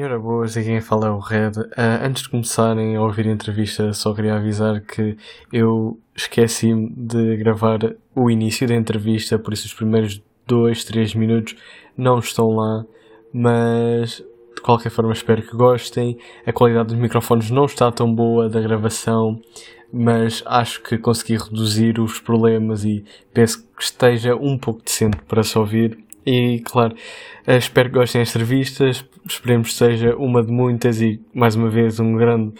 Ora, boas, aqui quem fala é o Red. Uh, antes de começarem a ouvir a entrevista, só queria avisar que eu esqueci-me de gravar o início da entrevista, por isso os primeiros 2, 3 minutos não estão lá, mas de qualquer forma espero que gostem. A qualidade dos microfones não está tão boa da gravação, mas acho que consegui reduzir os problemas e penso que esteja um pouco decente para se ouvir. E claro, eh, espero que gostem das revistas, esperemos que seja uma de muitas e mais uma vez um grande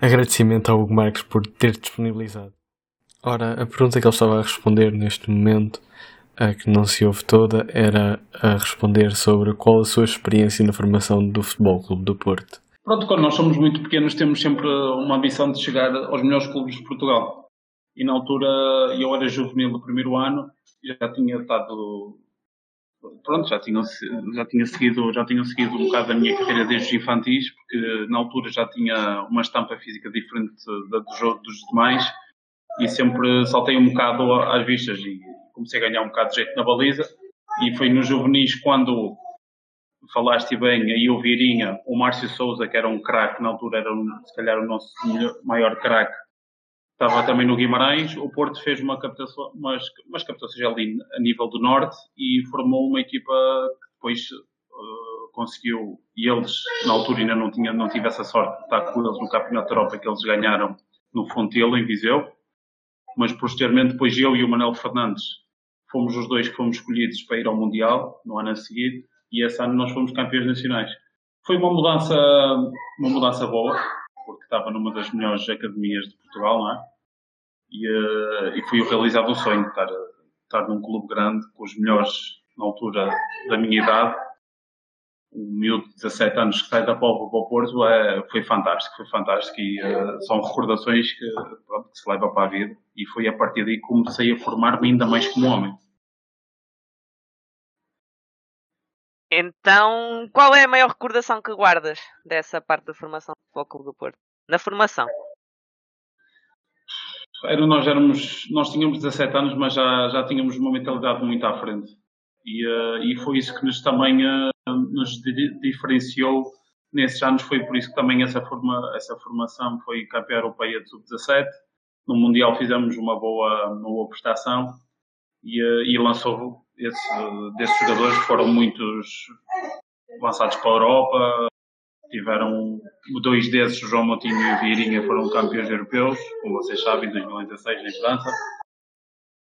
agradecimento ao Hugo Marques por ter disponibilizado. Ora, a pergunta que ele estava a responder neste momento, a que não se ouve toda, era a responder sobre qual a sua experiência na formação do Futebol Clube do Porto. Pronto, quando nós somos muito pequenos temos sempre uma ambição de chegar aos melhores clubes de Portugal. E na altura eu era juvenil do primeiro ano, já tinha estado pronto, já tinham, já tinha seguido, já tinham seguido um bocado a minha carreira desde os infantis, porque na altura já tinha uma estampa física diferente da dos, dos demais e sempre saltei um bocado às vistas e comecei a ganhar um bocado de jeito na baliza. E foi no juvenis quando falaste bem, aí o Virinha, o Márcio Souza, que era um craque, na altura era um, se calhar o nosso maior craque, estava também no Guimarães. O Porto fez uma captação, umas, umas captações ali a nível do Norte e formou uma equipa que depois uh, conseguiu, e eles na altura ainda não, tinha, não tive essa sorte de estar com eles no Campeonato da Europa que eles ganharam no Fontelo, em Viseu. Mas posteriormente, depois eu e o Manuel Fernandes fomos os dois que fomos escolhidos para ir ao Mundial no ano a seguir e esse ano nós fomos campeões nacionais. Foi uma mudança, uma mudança boa, porque estava numa das melhores academias de Portugal, não é? E, uh, e foi realizado o sonho de estar, estar num clube grande com os melhores na altura da minha idade. Um miúdo de 17 anos que sai da Póvoa para o Porto é, foi fantástico, foi fantástico e uh, são recordações que, pronto, que se leva para a vida e foi a partir daí que comecei a formar-me ainda mais como homem. Então, qual é a maior recordação que guardas dessa parte da formação do Futebol Clube do Porto? Na formação? Era, nós, éramos, nós tínhamos 17 anos, mas já, já tínhamos uma mentalidade muito à frente. E, uh, e foi isso que nos também uh, nos diferenciou nesses anos. Foi por isso que também essa, forma, essa formação foi campeã europeia de sub-17. No Mundial fizemos uma boa, uma boa prestação e, uh, e lançou esse, desses jogadores foram muitos lançados para a Europa. Tiveram dois desses, João Moutinho e Vieirinha, foram campeões europeus, como vocês sabem, em 2016 em França.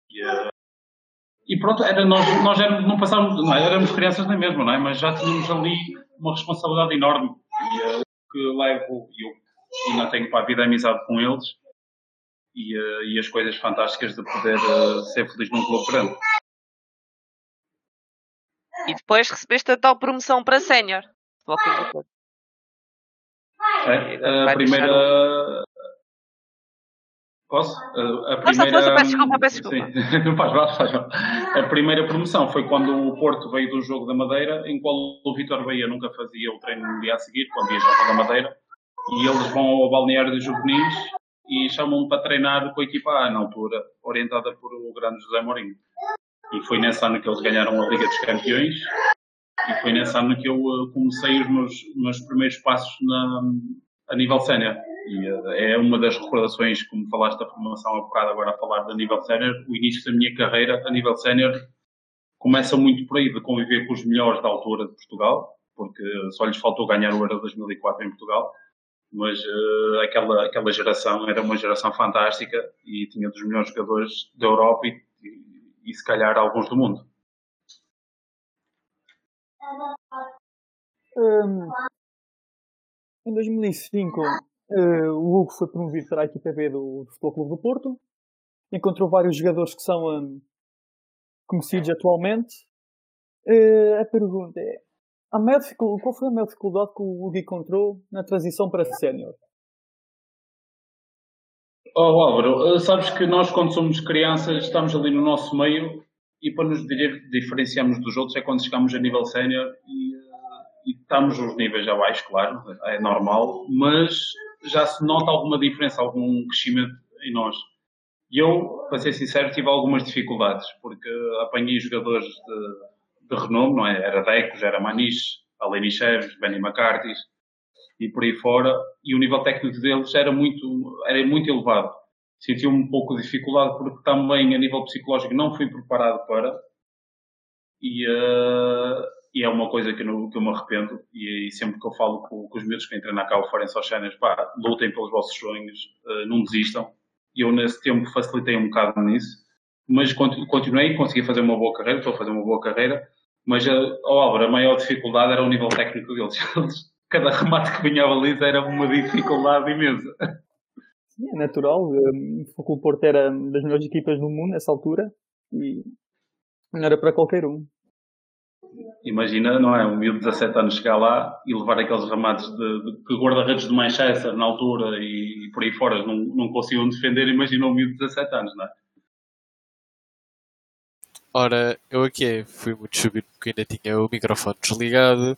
E, uh, e pronto, era, nós, nós éramos, não passávamos, não, éramos crianças nem mesmo, não é? mas já tínhamos ali uma responsabilidade enorme. E uh, que levo, e eu ainda tenho para a vida amizade com eles, e, uh, e as coisas fantásticas de poder ser feliz num clube grande. E depois recebeste a tal promoção para sénior. É, a primeira. Posso? A primeira. Força, peço desculpa, peço desculpa. Sim, faz mal, faz mal. A primeira promoção foi quando o Porto veio do jogo da Madeira, em qual o Vitor Bahia nunca fazia o treino no dia a seguir, quando viajava da Madeira, e eles vão ao balneário de juvenis e chamam-me para treinar com a equipa A, na altura, orientada por o grande José Mourinho. E foi nesse ano que eles ganharam a Liga dos Campeões. E foi nesse ano que eu uh, comecei os meus, meus primeiros passos na, a nível sénior. E uh, é uma das recordações, como falaste da formação há bocado, agora a falar da nível sénior, o início da minha carreira a nível sénior começa muito por aí, de conviver com os melhores da altura de Portugal, porque só lhes faltou ganhar o Euro 2004 em Portugal mas uh, aquela, aquela geração era uma geração fantástica e tinha dos melhores jogadores da Europa e, e se calhar alguns do mundo. Um, em 2005, uh, eh, o Hugo foi promovido para a equipa B do, do Futebol Clube do Porto. Encontrou vários jogadores que são um, conhecidos atualmente. Uh, a pergunta é: a maior qual foi a maior dificuldade que o Hugo encontrou na transição para sénior? Oh Álvaro, eh, sabes que nós quando somos crianças estamos ali no nosso meio e para nos diferenciarmos dos outros é quando chegamos a nível sénior e, eh, e, estamos nos níveis abaixo, claro, é normal, mas já se nota alguma diferença, algum crescimento em nós. E eu, para ser sincero, tive algumas dificuldades, porque apanhei jogadores de, de renome, não é? Era Decos, era Maniche, Aleni Cheves, Benny McCarthy, e por aí fora, e o nível técnico deles era muito, era muito elevado. Senti um pouco de dificuldade porque também a nível psicológico não fui preparado para, e, uh, e é uma coisa que que eu me arrependo, e, e, sempre que eu falo com, com os meus que treinam cá o forem só cenas, pá, lutem pelos vossos sonhos, uh, não desistam, e eu nesse tempo facilitei um bocado nisso, mas continuei, consegui fazer uma boa carreira, estou a fazer uma boa carreira, mas, oh Álvaro, a maior dificuldade era o nível técnico deles. Cada remate que vinha à baliza era uma dificuldade imensa. Sim, é natural. O Futebol Porto era das melhores equipas do mundo nessa altura e não era para qualquer um. Imagina, não é? Um miúdo de 17 anos chegar lá e levar aqueles remates de, de, de guarda-redes de Manchester na altura e, e, por aí fora não, não conseguiam defender. Imagina um miúdo de 17 anos, não é? Ora, eu aqui fui muito subido porque ainda tinha o microfone desligado,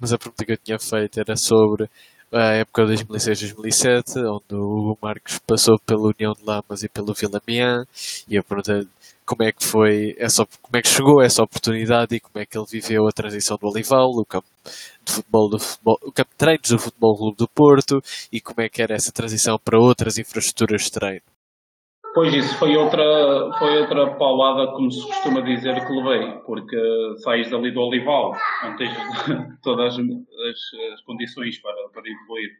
mas a pergunta que eu tinha feito era sobre a época de 2006-2007, onde o Hugo Marques passou pela União de Lamas e pelo Vila Mian, e a pergunta como é que foi essa, como é que chegou essa oportunidade e como é que ele viveu a transição do Olival, o campo de futebol do futebol, o campo de treinos do Futebol Clube do Porto e como é que era essa transição para outras infraestruturas de treino. Pois isso foi outra, foi outra paulada, como se costuma dizer, que levei, porque sais dali do Olival, onde tens todas as, as, as condições para, para evoluir,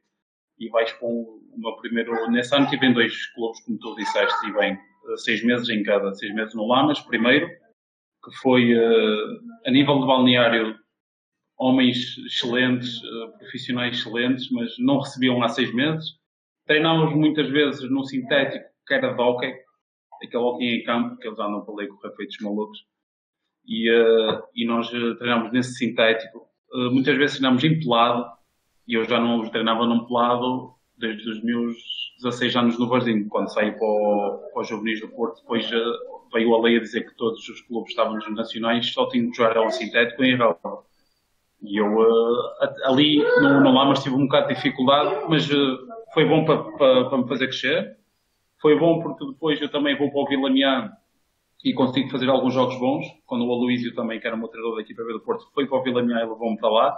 e vais para um, uma primeiro. Nesse ano tive em dois clubes, como tu disseste, e bem, seis meses em cada, seis meses no Lamas, primeiro, que foi uh, a nível de balneário, homens excelentes, uh, profissionais excelentes, mas não recebiam há seis meses. Treinávamos muitas vezes no sintético que era de hockey, aquele hockey em campo, que eles andam para ali correr feitos malucos. E, uh, e nós eh, treinámos nesse sintético. Uh, muitas vezes treinámos em pelado, e eu já não treinava num pelado desde os meus 16 anos no Varzim, quando saí para, o, para os juvenis do Porto. Depois uh, veio a lei a dizer que todos os clubes estavam nos nacionais, só tinham que jogar ao sintético em relva. E eu ali no, no Lamas tive um bocado de dificuldade, mas foi bom para, para me fazer crescer foi bom porque depois eu também vou para o Vilamian e consigo fazer alguns jogos bons. Quando o Aloísio também, que era o meu treinador da equipa B do Porto, foi para o Vilamian e levou-me para lá.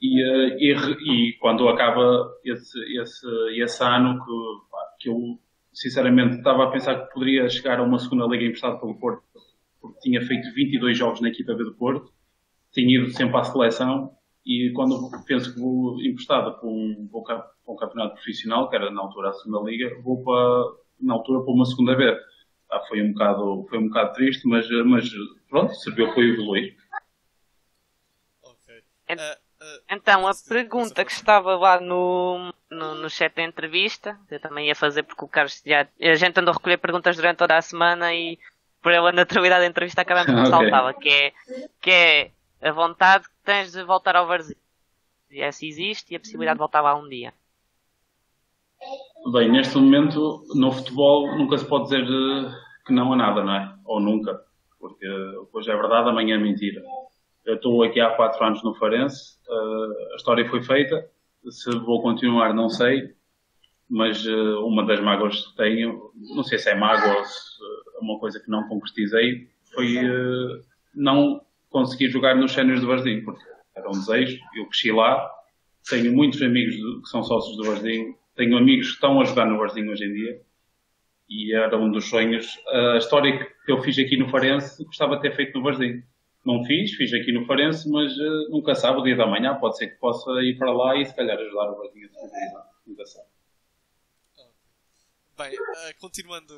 E, eh, e, e, quando acaba esse, esse, esse ano que, que eu sinceramente estava a pensar que poderia chegar a uma segunda liga emprestada pelo Porto, porque tinha feito 22 jogos na equipa B do Porto, tinha ido sempre à seleção e quando penso que vou emprestado para um, para um campeonato profissional, que era na altura a segunda liga, vou para, na altura para uma segunda B. Ah, foi um bocado, foi um bocado triste, mas, mas pronto, serviu para evoluir. Okay. Uh, uh, então, a pergunta que estava lá no, no, no chat da entrevista, eu também ia fazer porque o Carlos já, a gente andou a recolher perguntas durante toda a semana e por a naturalidade da entrevista acabamos por okay. saltava, que é, que é a vontade tens de voltar ao Varzim. E essa existe e a possibilidade de voltar lá um dia. Bem, neste momento, no futebol, nunca se pode dizer eh, que não a nada, não é? Ou nunca. Porque hoje é verdade, amanhã é mentira. Eu estou aqui há quatro anos no Farense, eh, a história foi feita. Se vou continuar, não sei. Mas eh, uma das mágoas que tenho, não sei se é mágoa ou se é uma coisa que não concretizei, foi não conseguir jogar nos séniores do Varzim, porque era um desejo, eu cresci lá, tenho muitos amigos que são sócios do Varzim, tenho amigos que estão a jogar no Varzim hoje em dia, e era um dos sonhos. A história que eu fiz aqui no Farense, gostava de ter feito no Varzim. Não fiz, fiz aqui no Farense, mas uh, nunca sabe, o dia da manhã pode ser que possa ir para lá e se calhar ajudar o Varzim a nunca sabe. Bem, uh, continuando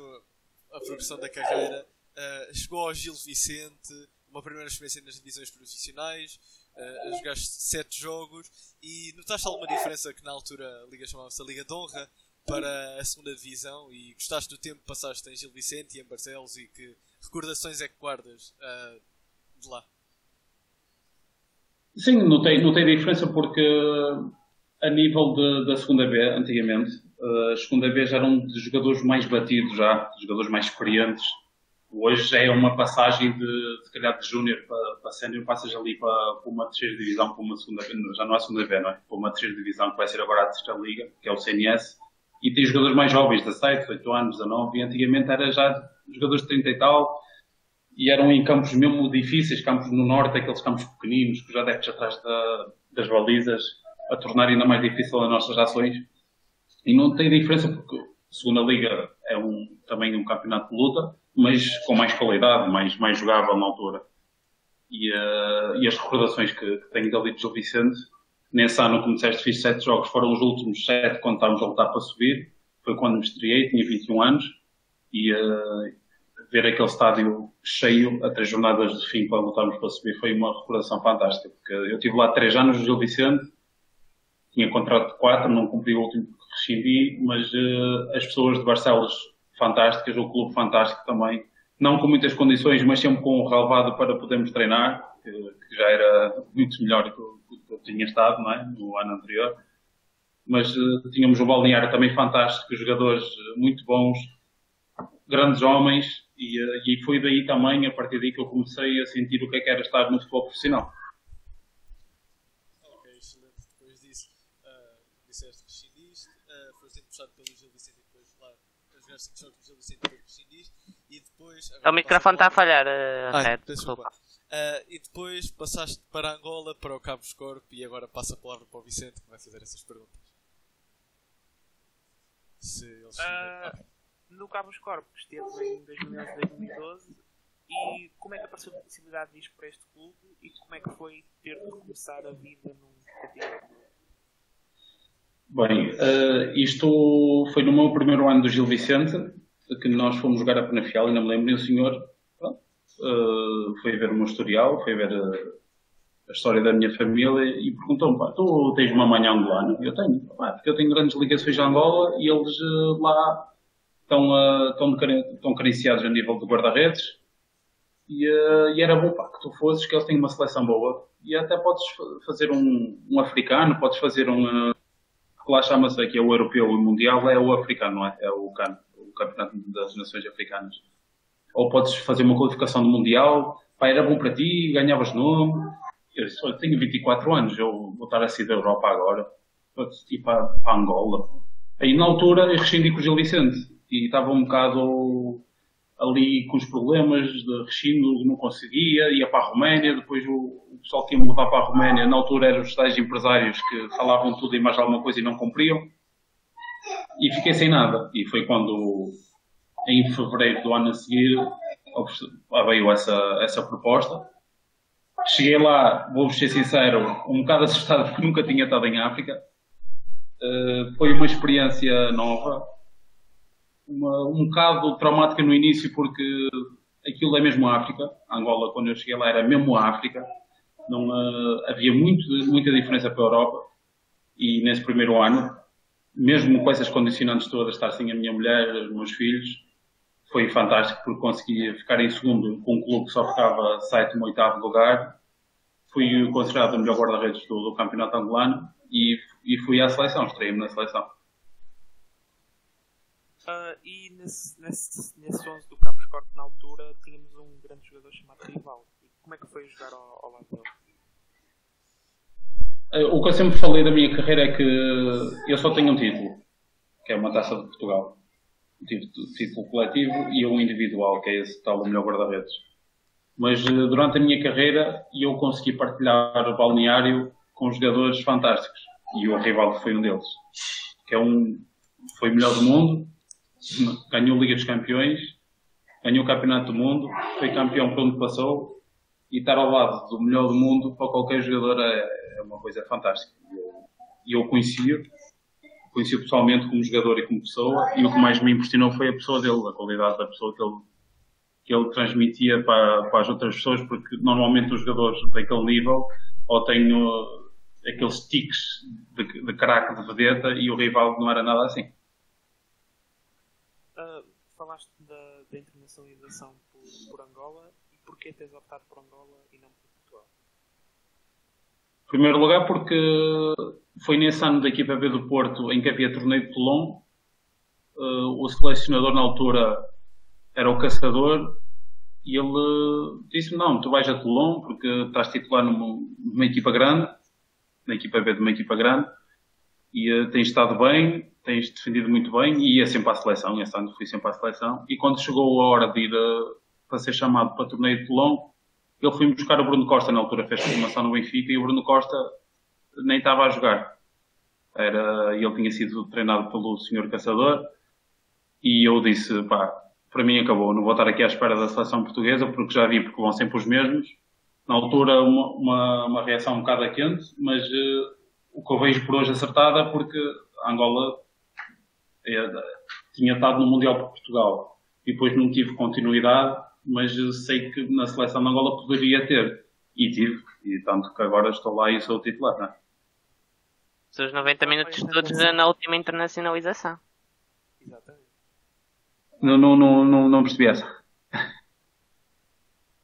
a progressão da carreira, uh, chegou ao Gil Vicente, uma primeira experiência nas divisões profissionais, uh, jogaste sete jogos e notaste alguma diferença que na altura a Liga chamava-se a Liga de Honra para a segunda divisão e gostaste do tempo que passaste em Gil Vicente e em Barcelos e que recordações é que guardas uh, de lá? Sim, notei, notei diferença porque a nível de, da segunda B, antigamente, eh, a segunda B já eram de jogadores mais batidos já, jogadores mais experientes, Hoje já é uma passagem de, se calhar, de júnior para, para sénior, passas ali para, para, uma terceira divisão, para uma segunda, já não é a segunda B, não é? Para uma terceira divisão, que vai ser agora a terceira liga, que é o CNS, e tem jogadores mais jovens, 17, 18 anos, 19, e antigamente era já jogadores de 30 e tal, e eram em campos mesmo difíceis, campos no norte, aqueles campos pequeninos, que já deves atrás da, das balizas, a tornar ainda mais difícil as nossas ações. E não tem diferença porque a segunda liga é um, também um campeonato de luta, mas com mais qualidade, mais, mais jogável na altura. E, uh, e as recordações que, que tenho dali de Gil Vicente, nesse ano, como disseste, fiz sete jogos, foram os últimos sete quando estávamos a lutar para subir. Foi quando me estreiei, tinha 21 anos. E uh, ver aquele estádio cheio a três jornadas de fim para lutarmos para subir foi uma recordação fantástica. Porque eu tive lá três anos no Gil Vicente, tinha contrato de quatro, não cumpri o último que rescindi, mas uh, as pessoas de Barcelos fantásticas, o clube fantástico também, não com muitas condições, mas sempre com um relevado para podermos treinar, que, que já era muito melhor do que eu tinha estado não é? no ano anterior. Mas uh, tínhamos um balneário também fantástico, jogadores muito bons, grandes homens, e, uh, e foi daí também, a partir daí, que eu comecei a sentir o que é que era estar no futebol profissional. Ok, excelente. Depois disso, uh, disseste que rescindiste, uh, foste emprestado pelo Gil Vicente e depois lá jogaste 5 jogos pelo Gil Vicente e depois. O microfone está a falhar, uh, ah, Red, desculpa. Uh, e depois passaste para Angola, para o Cabo Escorpo e agora passa a palavra para o Vicente que vai fazer essas perguntas. Se eles uh, no Cabo Escorpo esteve em 2011 2012 e como é que apareceu a possibilidade de ir para este clube e como é que foi ter de começar a vida num categoria? Bem, uh, isto foi no meu primeiro ano do Gil Vicente, que nós fomos jogar a Penafiel, ainda me lembro, e o senhor. Pronto, uh, foi ver o meu historial, foi ver a, a história da minha família e perguntou-me, pá, tu tens uma mãe angolana? Eu tenho, pá, porque eu tenho grandes ligações a Angola e eles uh, lá estão, estão, estão carenciados a nível de guarda-redes. E, e, era bom pá, que tu fosses, que eles têm uma seleção boa. E até podes fazer um, um africano, podes fazer um... Uh, lá chama-se aqui é o europeu e o mundial, é o africano, não é? É o CAN, o Campeonato das Nações Africanas. Ou podes fazer uma qualificação do mundial, pá, era bom para ti, ganhavas nome. Eu disse, tenho 24 anos, eu vou estar a sair da Europa agora, vou ir para, para Angola. Aí na altura eu rescindi com o Gil Vicente e estava um bocado ali com os problemas de rescindo, não conseguia, ia para a Roménia, depois o, pessoal me levar para a Roménia, na altura eram os tais empresários que falavam tudo e mais alguma coisa e não cumpriam. E fiquei sem nada. E foi quando, em fevereiro do ano a seguir, veio essa, essa proposta. Cheguei lá, vou-vos ser sincero, um bocado assustado porque nunca tinha estado em África. Uh, foi uma experiência nova, uma, um bocado traumática no início porque aquilo é mesmo África. Angola, quando eu cheguei lá, era mesmo África. Não uh, havia muito, muita diferença para a Europa. E nesse primeiro ano, mesmo com essas condicionantes todas, estar sem a minha mulher, os meus filhos, foi fantástico porque consegui ficar em segundo com um clube que só ficava sétimo, oitavo lugar. Fui considerado o melhor guarda-redes do, do, campeonato angolano e, e fui à seleção, estreiei-me na seleção. Uh, e nesse, nesse, nesse 11 do Campos Corte, na altura, tínhamos um grande jogador chamado Rival. E como é que foi jogar ao, ao lado dele? Uh, o que eu sempre falei da minha carreira é que eu só tenho um título, que é uma taça de Portugal. Um título, coletivo e um individual, que é esse tal o melhor guarda-redes. Mas uh, durante a minha carreira eu consegui partilhar o balneário com jogadores fantásticos. E o Rival foi um deles. Que é um, foi o melhor do mundo, ganhou a Liga dos Campeões, ganhou o Campeonato do Mundo, foi campeão por onde passou e estar ao lado do melhor do mundo para qualquer jogador é, é uma coisa fantástica. E eu, eu conheci-o, conheci-o pessoalmente como jogador e como pessoa e o que mais me impressionou foi a pessoa dele, a qualidade da pessoa que ele, que ele transmitia para, para as outras pessoas, porque normalmente os jogadores daquele nível ou têm uh, aqueles tiques de, de craque de vedeta e o rival não era nada assim falaste da, da internacionalização por, por, Angola e porquê tens optado por Angola e não por Portugal? Em primeiro lugar porque foi nesse ano da equipa B do Porto em que havia torneio de Toulon. Uh, o selecionador na altura era o Caçador e ele disse-me, não, tu vais a Toulon porque estás titular numa, numa equipa grande, na equipa B de uma equipa grande e uh, tens estado bem, tens defendido muito bem e ia sempre à seleção, esse ano fui sempre à seleção. E quando chegou a hora de ir a, eh, para ser chamado para o torneio de Toulon, ele foi buscar o Bruno Costa, na altura fez formação no Benfica, e o Bruno Costa nem estava a jogar. Era, ele tinha sido treinado pelo senhor Caçador e eu disse, pá, para mim acabou, não vou estar aqui à espera da seleção portuguesa porque já vi porque vão sempre os mesmos. Na altura uma, uma, uma reação um bocado quente, mas uh, o que eu vejo por hoje acertada porque Angola é, tinha estado no Mundial por Portugal e depois não tive continuidade, mas sei que na seleção de Angola poderia ter e tive, e tanto que agora estou lá e sou titular, não é? Os 90 minutos todos na última internacionalização. Exatamente. Não, não, não, não, percebi essa.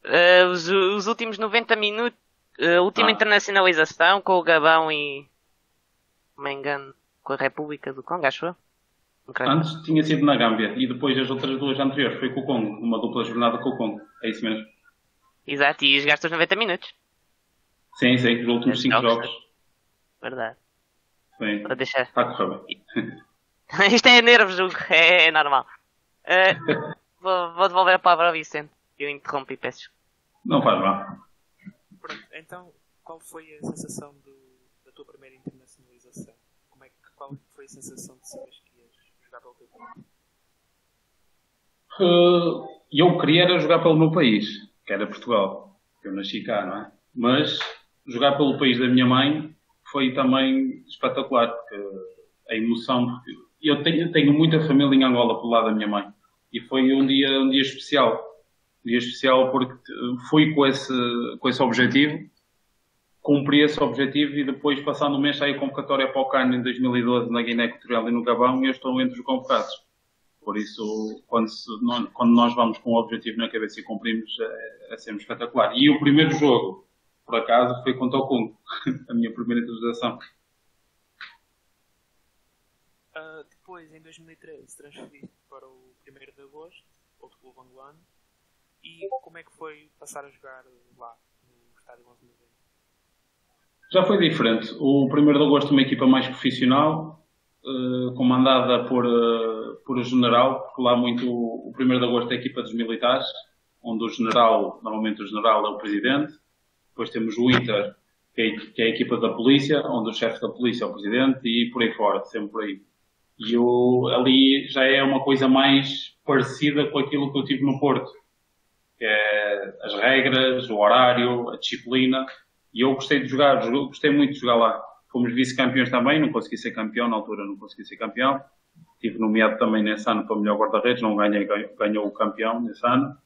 Uh, os, os, últimos 90 minutos, a uh, última ah. internacionalização com o Gabão e. Não me engano, com a República do Congo, acho eu. Antes tinha sido na Gâmbia e depois as outras duas anteriores foi com o Congo, uma dupla jornada com o Congo. É isso mesmo. Exato, e jogaste os 90 minutos. Sim, sim, os últimos 5 jogos. Verdade. Sim. Para deixar. Está a correr bem. Isto é nervos, Hugo, é, é normal. Uh, vou, vou, devolver a palavra ao Vicente. Eu interrompi, peço. Não faz mal. Pronto, então, qual foi a sensação do, da tua primeira internacionalização? Como é que, qual foi a sensação de ias jogar pelo teu país? Uh, eu queria era jogar pelo meu país, que era Portugal. Eu nasci cá, não é? Mas jogar pelo país da minha mãe foi também espetacular, porque a emoção, porque eu tenho, tenho muita família em Angola pelo lado da minha mãe. E foi um dia, um dia especial. Um dia especial porque fui com esse, com esse objetivo, cumpri esse objetivo e depois, passando um mês, saí convocatória para o CAN em 2012 na Guiné Equatorial e no Gabão e eu estou entre os convocados. Por isso, quando, se, quando nós vamos com o objetivo na cabeça e cumprimos, é, é sempre espetacular. E o primeiro jogo, por acaso, foi contra o Congo, a minha primeira utilização. Uh, depois, em 2013, transferi para o 1 de agosto, outro clube angolano. E como é que foi passar a jogar lá, no estádio 11 de? Já foi diferente. O 1 de agosto, uma equipa mais profissional, uh, comandada por, uh, por o general, porque lá muito o 1 de agosto é a equipa dos militares, onde o general, normalmente o general é o presidente. Depois temos o ITER, que é, que é a equipa da polícia, onde o chefe da polícia é o presidente, e por aí fora, sempre por aí. E eu, ali já é uma coisa mais parecida com aquilo que eu tive no Porto. Que é as regras, o horário, a disciplina. E eu gostei de jogar, gostei muito de jogar lá. Fomos vice-campeões também, não consegui ser campeão, na altura não consegui ser campeão. Tive nomeado também nesse ano para melhor guarda-redes, não ganhei, ganhou o campeão nesse ano.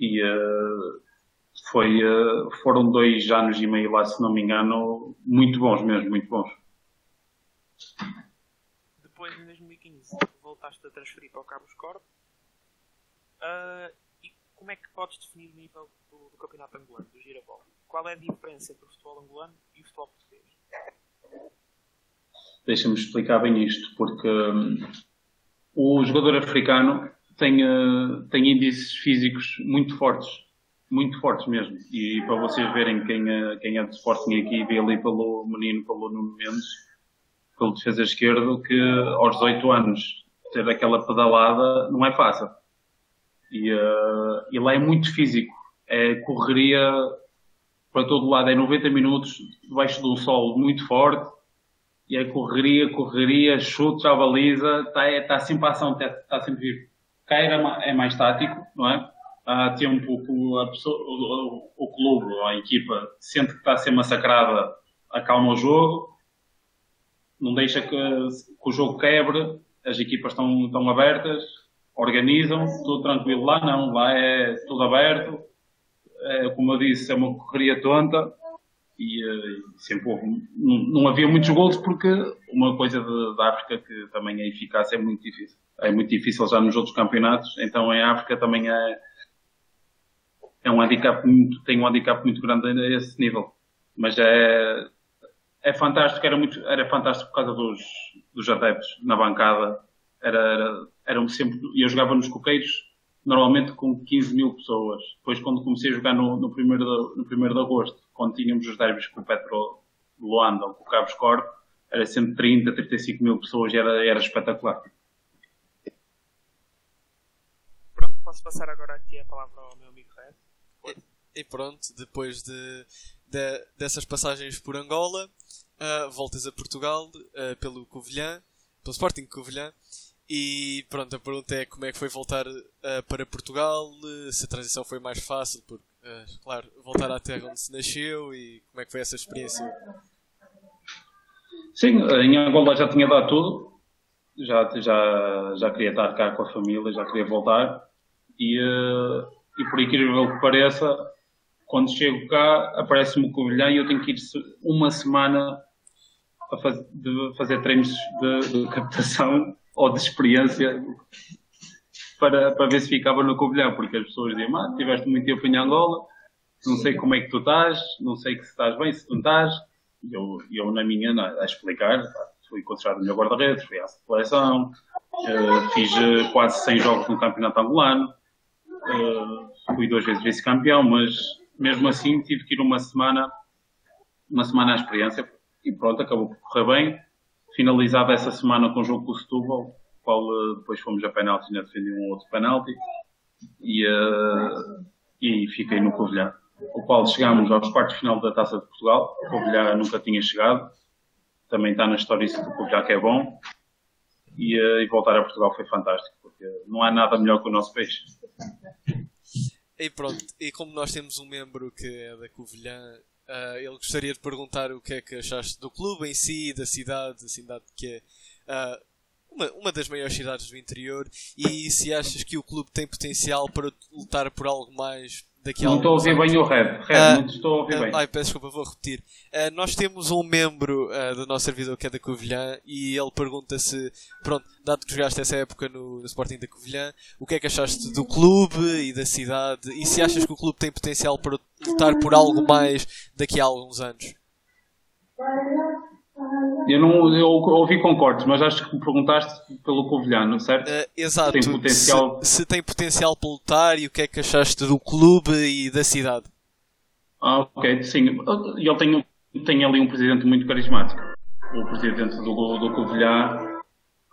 E uh, foi, uh, foram dois anos e meio lá, se não me engano, muito bons mesmo, muito bons depois em 2015 voltaste a transferir para o Cabos Corp. Uh, e como é que podes definir o nível do, do campeonato angolano, do Girabol? Qual é a diferença entre o futebol angolano e o futebol português? Deixa-me explicar bem isto, porque um, o jogador africano tem, uh, tem índices físicos muito fortes, muito fortes mesmo. E para vocês verem quem, uh, quem é de Sporting aqui, vê ali pelo menino, pelo Nuno Mendes, pelo defesa esquerdo que aos 18 anos ter aquela pedalada não é fácil. E uh, ele é muito físico. É correria para todo lado. É 90 minutos debaixo de um sol muito forte. E é correria, correria, chute à baliza. Está é, tá sempre a ação, está, está sempre vivo. Cair é mais tático, não é? Há tempo que pessoa, o, o, o clube, a equipa, sente que está a ser massacrada, acalma o jogo não deixa que, que, o jogo quebre, as equipas estão, estão abertas, organizam, tudo tranquilo. Lá não, lá é tudo aberto, é, como eu disse, é uma correria tonta e uh, sempre houve, não, não, havia muitos gols porque uma coisa da África que também é eficaz é muito difícil. É muito difícil já nos outros campeonatos, então em África também é, é um handicap muito, tem um handicap muito grande a esse nível. Mas é, é fantástico, era muito, era fantástico por causa dos, dos adeptos na bancada. Era, era, eram sempre, eu jogava nos coqueiros, normalmente com 15 mil pessoas. Depois quando comecei a jogar no, no primeiro de, no primeiro de agosto, quando tínhamos os derbys com o Petro de Luanda ou com o Cabos Corp, era sempre 30, 35 mil pessoas e era, era espetacular. Pronto, posso passar agora aqui a palavra ao meu amigo Red. E, e pronto, depois de, de, dessas passagens por Angola, uh, voltas a Portugal uh, pelo Covilhã, pelo Sporting Covilhã. E pronto, a pergunta é como é que foi voltar uh, para Portugal, se a transição foi mais fácil, porque, claro, voltar à terra onde se nasceu e como é que foi essa experiência? Sim, em Angola já tinha dado tudo, já, já, já queria estar cá com a família, já queria voltar. E, e por incrível que pareça, quando chego cá, aparece-me o Covilhã e eu tenho que ir uma semana a faz, de fazer treinos de, de, captação ou de experiência para, para ver se ficava no Covilhã, porque as pessoas diziam, ah, tiveste muito tempo em Angola, não sei como é que tu estás, não sei se estás bem, se tu não estás. E eu, eu na minha, a explicar, fui considerado o melhor guarda-redes, fui à seleção, uh, fiz uh, quase 100 jogos no campeonato angolano, uh, fui duas vezes vice-campeão, mas mesmo assim tive que ir uma semana, uma semana à experiência e pronto, acabou por correr bem. Finalizada essa semana com o jogo com o Setúbal, qual uh, depois fomos a penalti e defendi um outro penalti e, uh, e fiquei no Covilhã. O qual chegámos aos quartos de final da Taça de Portugal. O Covilhã nunca tinha chegado. Também está na história isso do Covilhã que é bom. E, uh, e voltar a Portugal foi fantástico, porque não há nada melhor que o nosso peixe. E pronto, e como nós temos um membro que é da Covilhã, uh, ele gostaria de perguntar o que é que achaste do clube em si, da cidade, a cidade que é uh, uma, uma das maiores cidades do interior, e se achas que o clube tem potencial para lutar por algo mais daqui a Não estou a ouvir bem o Red. Red, uh, não estou a ouvir uh, bem. Ai, peço desculpa, vou repetir. Uh, nós temos um membro do nosso servidor que é da Covilhã e ele pergunta se, pronto, dado que jogaste essa época no, no Sporting da Covilhã, o que é que achaste do clube e da cidade e se achas que o clube tem potencial para lutar por algo mais daqui a alguns anos? Eu não eu ouvi com cortes, mas acho que me perguntaste pelo Covilhano, certo? Uh, exato. Tem potencial... Se, se, tem potencial para lutar e o que é que achaste do clube e da cidade? Ah, ok, sim. Ele tem, tem ali um presidente muito carismático. O presidente do, do Covilhã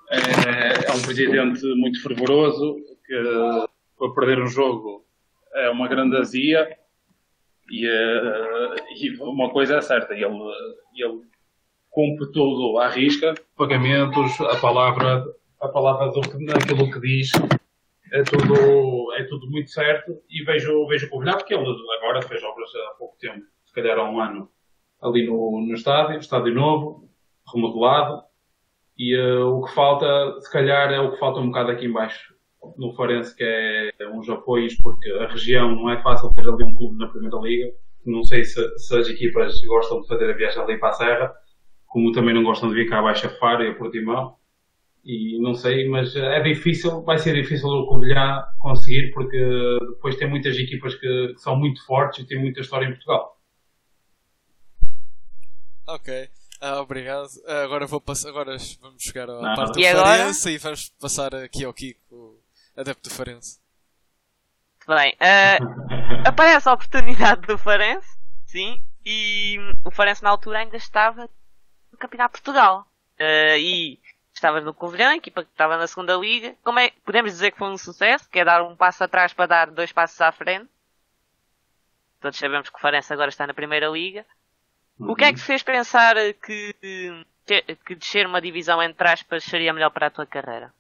é, é um presidente muito fervoroso, que para perder um jogo é uma grande azia. E, uh, e uma coisa é certa, ele, ele cumpre tudo à risca, pagamentos, a palavra, a palavra do, naquilo que diz, é tudo, é tudo muito certo. E vejo, vejo Covilhã, porque ele agora fez obras há pouco tempo, se calhar há um ano, ali no, no estádio, estádio novo, remodelado, e uh, o que falta, se calhar, é o que falta um bocado aqui embaixo, no Farense, que é uns apoios, porque a região não é fácil ter ali um clube na Primeira Liga. Não sei se, se as equipas gostam de fazer a viagem ali para a Serra, como também não gostam de vir cá abaixo a Faro e a Portimão. E não sei, mas é difícil, vai ser difícil o Covilhã conseguir, porque depois tem muitas equipas que, que, são muito fortes e têm muita história em Portugal. Ok, ah, obrigado. Ah, agora, vou passar, agora vamos chegar à não. parte do e Farense agora? e vamos passar aqui ao Kiko, adepto do Farense. Bem, uh, aparece a oportunidade do Farense, sim, e o Farense na altura ainda estava Campeonato de Portugal. Uh, e estavas no Covilhã, equipa que estava na segunda liga. Como é, podemos dizer que foi um sucesso, que é dar um passo atrás para dar dois passos à frente. Todos sabemos que o Farense agora está na primeira liga. Uhum. O que é que te fez pensar que, que, que descer uma divisão entre aspas seria melhor para a tua carreira?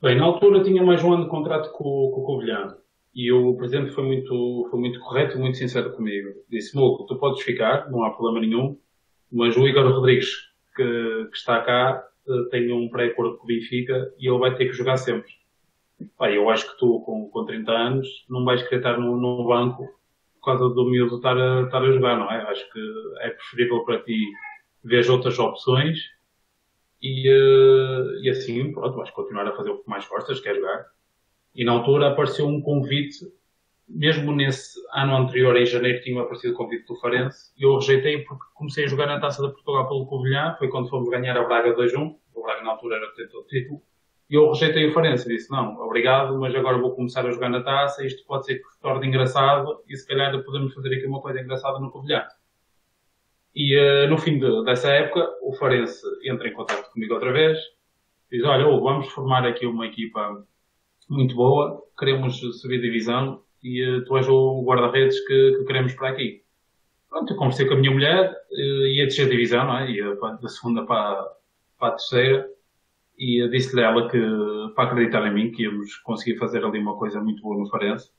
Bem, na altura tinha mais um ano de contrato com, com o Covilhã. E o presidente foi muito, foi muito correto e muito sincero comigo. Disse, Louco, tu podes ficar, não há problema nenhum mas o Igor Rodrigues, que, que está cá, eh, tem um pré-acordo com o Benfica e ele vai ter que jogar sempre. Pá, eu acho que tu, com, com 30 anos, não vais querer estar no, no banco por causa do miúdo estar a, estar a jogar, não é? Acho que é preferível para ti ver outras opções e, uh, e assim, pronto, vais continuar a fazer o que mais gostas, quer jogar. E na altura apareceu um convite mesmo nesse ano anterior, em janeiro, tinha aparecido o convite do Farense e eu rejeitei porque comecei a jogar na Taça de Portugal pelo Covilhã, foi quando fomos ganhar a Braga 2-1, o Braga na altura era o título, e eu rejeitei o Farense e disse, não, obrigado, mas agora vou começar a jogar na Taça, isto pode ser que se torne engraçado e se calhar podemos fazer aqui uma coisa engraçada no Covilhã. E uh, no fim de, dessa época, o Farense entra em contato comigo outra vez, diz, olha, vamos formar aqui uma equipa muito boa, queremos subir divisão, e uh, tu és o guarda-redes que, que, queremos para aqui. pronto, eu conversei com a minha mulher, uh, ia descer a divisão, não é? Ia da segunda para, para a terceira. E disse-lhe ela que, para acreditar em mim, que íamos conseguir fazer ali uma coisa muito boa no Farense.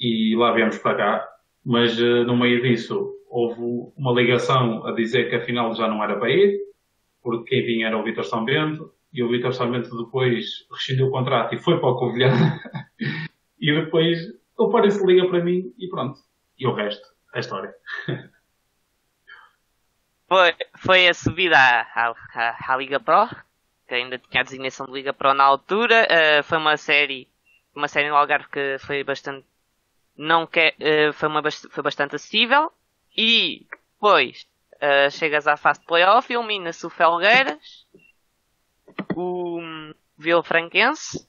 E lá viemos para cá. Mas uh, no meio disso, houve uma ligação a dizer que afinal já não era para ir, porque quem vinha era o Vitor São Bento e o Vitor Sarmento depois rescindiu o contrato e foi para o Covilhã. e depois o Paris liga para mim e pronto. E o resto é história. Foi, foi a subida à, à, à, Liga Pro, que ainda tinha a designação de Liga Pro na altura. Uh, foi uma série, uma série no Algarve que foi bastante, não quer, uh, foi, uma, foi bastante acessível. E depois uh, chegas à fase de playoff, elimina-se o Felgueiras o Vila Franquense,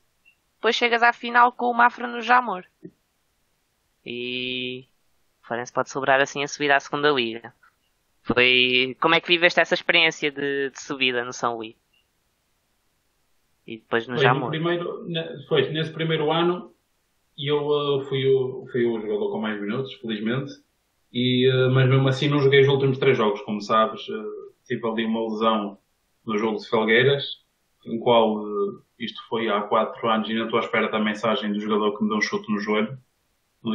depois chegas à final com o Mafra no Jamor. E o Farense pode sobrar assim a subir à segunda liga. Foi como é que viveste essa experiência de, de subida no São Luís? E depois no Jamor. No primeiro, foi nesse primeiro ano e eu uh, fui, o, fui o jogador com mais minutos, felizmente. E, uh, mas mesmo assim não joguei os últimos três jogos, como sabes. Uh, tive ali uma lesão no jogo de Felgueiras em qual isto foi há quatro anos e ainda estou à espera da mensagem do jogador que me deu um chute no joelho.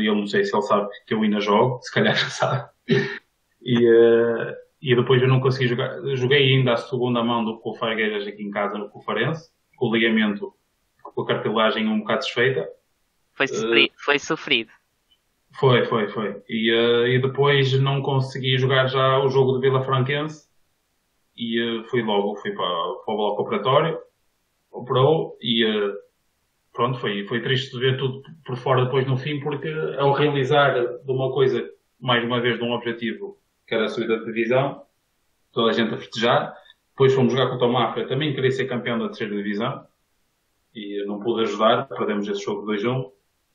Eu não sei se ele sabe que eu ainda jogo, se calhar já sabe. E, uh, e depois eu não consegui jogar. Joguei ainda a segunda mão do com o Fargueiras aqui em casa no Conferência, com o ligamento, com a cartilagem um bocado desfeita. Foi sofrido. Uh, foi sofrido. Foi, foi, foi. E, uh, e depois não consegui jogar já o jogo de Vila Franquense e fui logo, fui para, para o bloco operatório, operou e pronto, foi, foi triste ver tudo por fora depois no fim, porque ao realizar de uma coisa, mais uma vez de um objetivo, que era a subida de divisão, toda a gente a festejar, depois fomos jogar contra o Mafra, também queria ser campeão da terceira divisão, e não pude ajudar, perdemos esse jogo 2-1,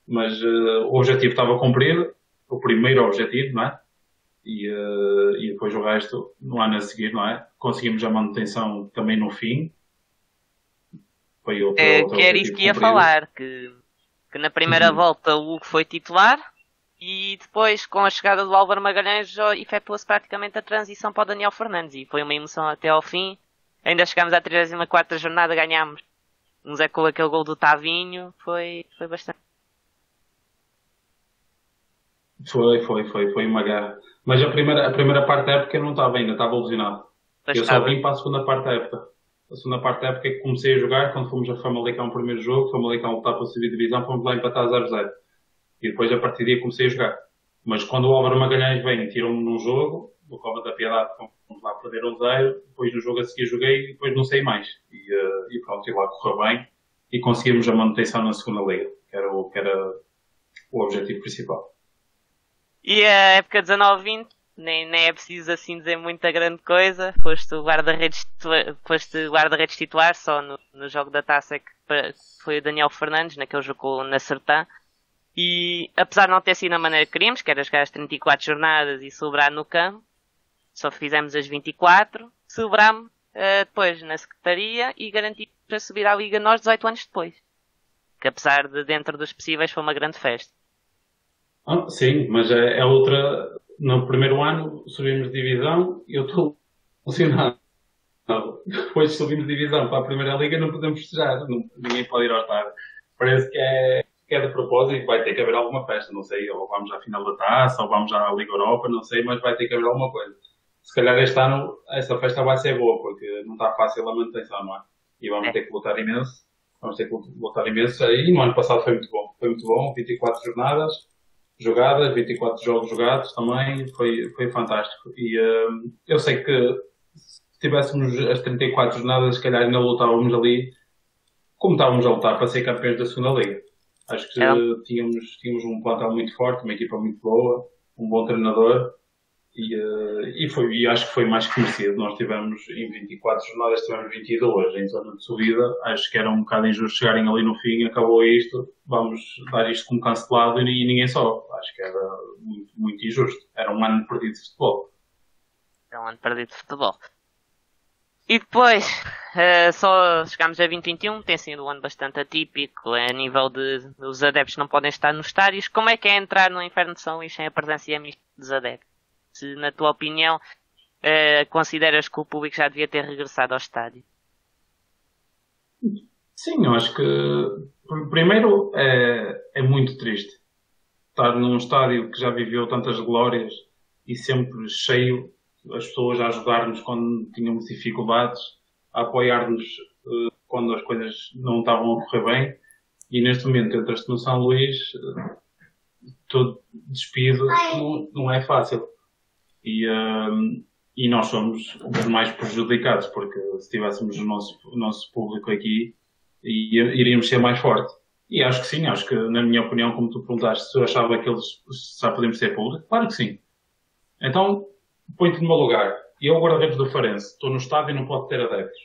mas uh, o objetivo estava cumprido, o primeiro objetivo, não é? e, uh, e depois o resto no ano a seguir, não é? Conseguimos a manutenção também no fim. Foi outro, é, outro que era isso que ia cumprido. falar, que, que na primeira uhum. volta o Hugo foi titular e depois com a chegada do Álvaro Magalhães efetuou-se praticamente a transição para o Daniel Fernandes e foi uma emoção até ao fim. Ainda chegámos à 34 jornada, ganhámos um Zé com aquele gol do Tavinho, foi, foi bastante. Foi, foi, foi, foi uma guerra. Mas a primeira, a primeira parte da época eu não estava ainda, estava lesionado. eu só vim para a segunda parte da época. A segunda parte da época que comecei a jogar, quando fomos a Famalicão o primeiro jogo, Famalicão lutar para subir divisão, fomos lá empatar 0-0. E depois a partir daí comecei a jogar. Mas quando o Álvaro Magalhães vem e tirou-me num jogo, do Cova da Piedade, fomos lá perder um 0, depois no jogo a seguir joguei e depois não sei mais. E, uh, e pronto, e lá correu bem e conseguimos a manutenção na segunda liga, que era o, que era o objetivo principal. E a época 19-20, nem, nem é preciso assim dizer muita grande coisa. Foste guarda-redes foste guarda titular só no, no jogo da taça que foi o Daniel Fernandes, naquele jogo na Sertã. E apesar de não ter sido da maneira que queríamos, que era jogar as 34 jornadas e sobrar no campo, só fizemos as 24, sobramos uh, depois na Secretaria e garantimos para subir à Liga nós 18 anos depois. Que apesar de dentro dos possíveis foi uma grande festa. Ah, sim, mas é, é, outra. No primeiro ano subimos divisão e eu estou emocionado. Depois subimos divisão para a primeira liga não podemos festejar, não, ninguém pode ir ao estádio. Parece que é, que é de propósito, vai ter que haver alguma festa, não sei, ou vamos à final da taça, ou vamos à Liga Europa, não sei, mas vai ter que haver alguma coisa. Se calhar este ano essa festa vai ser boa, porque não está fácil a manutenção, não é? E vamos é. ter que lutar imenso, vamos ter que lutar imenso. E no ano passado foi muito bom, foi muito bom, 24 jornadas, jogadas, 24 jogos jogados também, foi, foi fantástico. E uh, eu sei que se tivéssemos as 34 jornadas, se calhar ainda lutávamos ali, como estávamos a lutar para ser campeões da segunda liga. Acho que é. tínhamos, tínhamos um plantel muito forte, uma equipa muito boa, um bom treinador e, uh, e, foi, e acho que foi mais que merecido. Nós tivemos, em 24 jornadas, tivemos 22 em zona de subida. Acho que era um bocado injusto chegarem ali no fim, acabou isto, vamos dar isto como cancelado e, e ninguém sobe. Acho que era muito, muito injusto. Era um ano perdido de futebol. Era um ano perdido de futebol. E depois, uh, só chegámos a 2021, tem sido um ano bastante atípico, a nível de os adeptos não podem estar nos estádios. Como é que é entrar no Inferno de São Luís sem a presença dos adeptos? Se na tua opinião uh, consideras que o público já devia ter regressado ao estádio. Sim, eu acho que primeiro é, é muito triste estar num estádio que já viveu tantas glórias e sempre cheio, as pessoas a ajudar-nos quando tínhamos dificuldades, a apoiar-nos uh, quando as coisas não estavam a correr bem. E neste momento entras-te no São Luís, uh, todo despido, não, não, é fácil. E, uh, e nós somos os mais prejudicados, porque se tivéssemos o nosso, o nosso público aqui, iríamos ser mais fortes. E acho que sim, acho que, na minha opinião, como tu perguntaste, se eu achava que eles já podemos ser público, claro que sim. Então, põe-te no meu lugar. Eu, guarda-redes do Farense, estou no estádio e não posso ter adeptos.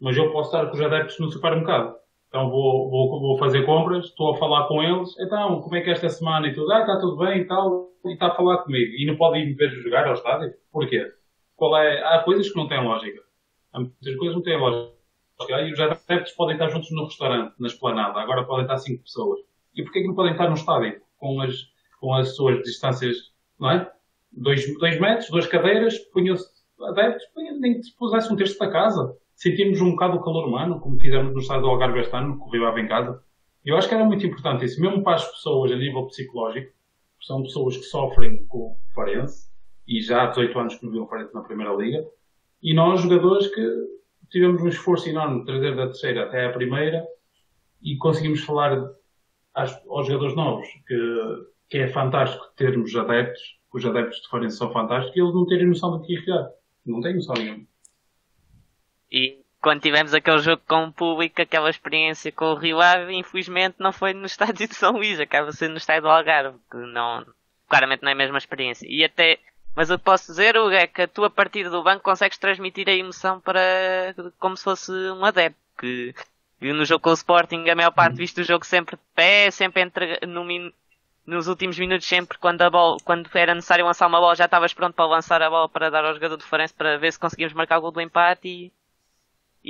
Mas eu posso estar com os adeptos no supermercado. Então vou, vou, vou fazer compras, estou a falar com eles. Então, como é que é esta semana e tudo? Ah, está tudo bem e tal. E está a falar comigo. E não pode ir me ver jogar ao estádio? Porquê? Qual é? Há coisas que não têm lógica. Há muitas coisas que não têm lógica. E os adeptos podem estar juntos no restaurante, na esplanada. Agora podem estar cinco pessoas. E porquê que não podem estar no estádio? Com as, com as suas distâncias, não é? Dois, dois metros, duas cadeiras, punham-se adeptos, nem que se pusessem um terço da casa. Sentimos um bocado o calor humano, como fizemos no estádio do Algarve este ano, que o em casa. Eu acho que era muito importante isso, mesmo para as pessoas a nível psicológico, são pessoas que sofrem com o Farense, e já há 18 anos que não viram o Farense na Primeira Liga, e nós, jogadores, que tivemos um esforço enorme de trazer da terceira até a primeira e conseguimos falar aos jogadores novos que, que é fantástico termos adeptos, os adeptos de Farense são fantásticos e eles não terem noção do que é real. Não têm noção nenhuma. E quando tivemos aquele jogo com o público, aquela experiência com o Rio Ave, infelizmente não foi no estádio de São Luís, acaba sendo no estádio do Algarve, que não, claramente não é a mesma experiência. E até mas eu posso dizer, Hugo, é que a partir do banco consegues transmitir a emoção para como se fosse um adepto. Que, que no jogo com o Sporting a maior parte uhum. viste o jogo sempre de pé, sempre entre, no, nos últimos minutos, sempre quando a bola, quando era necessário lançar uma bola, já estavas pronto para lançar a bola para dar ao jogador de Farense para ver se conseguimos marcar o gol do empate e,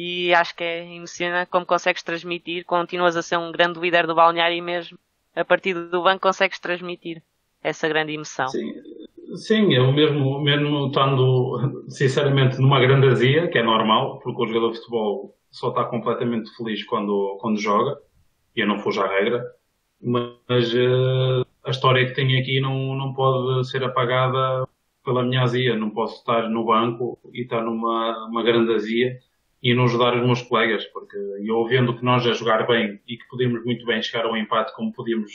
e acho que é emocionante como consegues transmitir, continuas a ser um grande líder do balneário e mesmo a partir do banco consegues transmitir essa grande emoção. Sim, Sim, eu mesmo, mesmo estando, sinceramente, numa grande azia, que é normal, porque o jogador de futebol só está completamente feliz quando, quando joga, e eu não fujo à regra, mas uh, a história que tenho aqui não, não pode ser apagada pela minha azia. Não posso estar no banco e estar numa uma grande azia e não ajudar os meus colegas, porque eu vendo que nós a jogar bem e que podemos muito bem chegar ao empate, como podíamos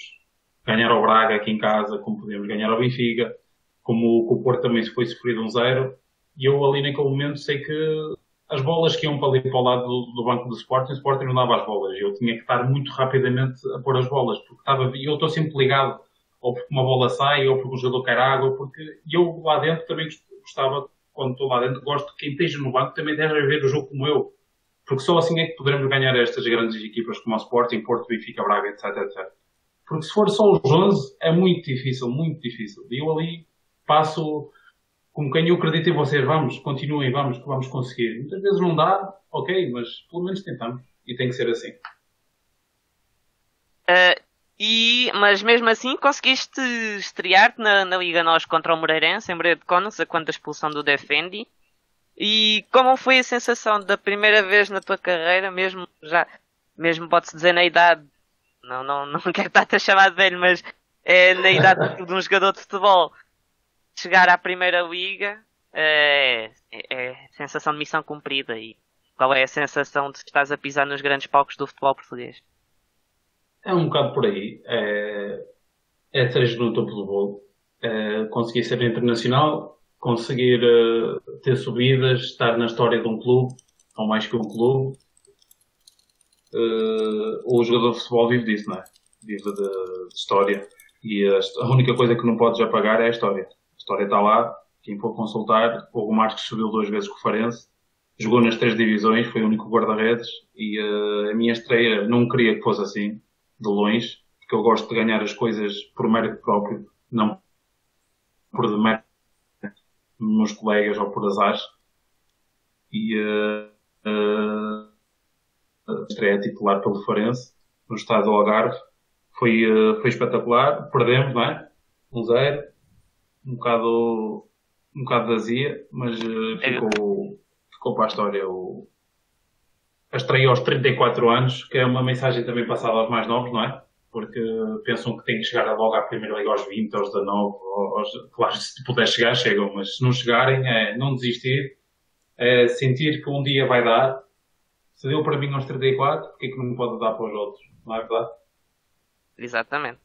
ganhar ao Braga aqui em casa, como podíamos ganhar ao Benfica, como o Porto também foi sofrido um zero, e eu ali naquele momento sei que as bolas que iam para ali para o lado do, do banco do Sporting, o Sporting não dava as bolas. Eu tinha que estar muito rapidamente a pôr as bolas, porque estava, eu estou sempre ligado, ou porque uma bola sai, ou porque o jogador quer água, porque eu lá dentro também gostava, quando estou lá dentro, gosto de quem esteja no banco também deve ver o jogo como eu. Porque só assim é que poderemos ganhar estas grandes equipas como o Sporting, Porto, Benfica, Braga, etc, etc. Porque se for só os 11, é muito difícil, muito difícil. E eu ali passo como quem eu acredito em vocês, vamos, continuem, vamos, que vamos conseguir. Muitas vezes não dá, ok, mas pelo menos tentamos. E tem que ser assim. Uh, e, mas mesmo assim conseguiste estrear-te na, na Liga Nós contra o Moreirense, em Moreira de Conas, a quando a expulsão do Defendi. E como foi a sensação da primeira vez na tua carreira, mesmo já, mesmo pode-se dizer na idade, não, não, não quero estar-te a chamar de velho, mas é na idade de um jogador de futebol, chegar à primeira liga é, é, é, sensação de missão cumprida e qual é a sensação de estás a pisar nos grandes palcos do futebol português? É um bocado por aí. É, é três no topo do bolo. É, conseguir ser internacional, conseguir uh, ter subidas, estar na história de um clube, ou mais que um clube. Uh, o jogador de futebol vive disso, não é? Vive de, de história. E a, a única coisa que não podes apagar é a história história está lá. Quem for consultar, o Hugo subiu duas vezes com o Farense, jogou nas três divisões, foi o único guarda-redes e uh, a minha estreia não queria que fosse assim, de longe, porque eu gosto de ganhar as coisas por mérito próprio, não por demérito dos meus colegas ou por azar. E uh, uh, a estreia titular pelo Farense, no estado do Algarve, foi, uh, foi espetacular. Perdemos, não é? Um zero um bocado um bocado vazia, mas uh, ficou, ficou para a história o, estreia aos 34 anos, que é uma mensagem também passada aos mais novos, não é? Porque pensam que têm que chegar logo à primeira liga aos 20, aos 19, aos, claro, se puder chegar, chegam, mas se não chegarem, é não desistir, é sentir que um dia vai dar. Se deu para mim aos 34, porque é que não pode dar para os outros? Não é verdade? Exatamente.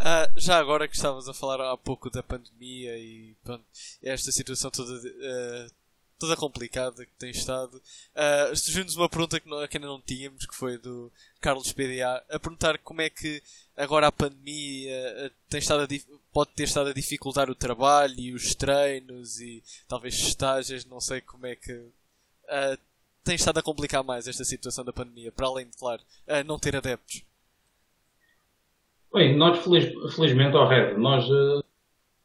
Uh, já agora que estavas a falar há pouco da pandemia e pronto, esta situação toda, uh, toda complicada que tem estado, uh, surgiu-nos uma pergunta que, não, que ainda não tínhamos, que foi do Carlos PDA, a perguntar como é que agora a pandemia tem estado pode ter estado a dificultar o trabalho e os treinos e talvez estágios, não sei como é que uh, tem estado a complicar mais esta situação da pandemia, para além de, claro, uh, não ter adeptos. Bem, nós feliz, felizmente ao Red, nós uh,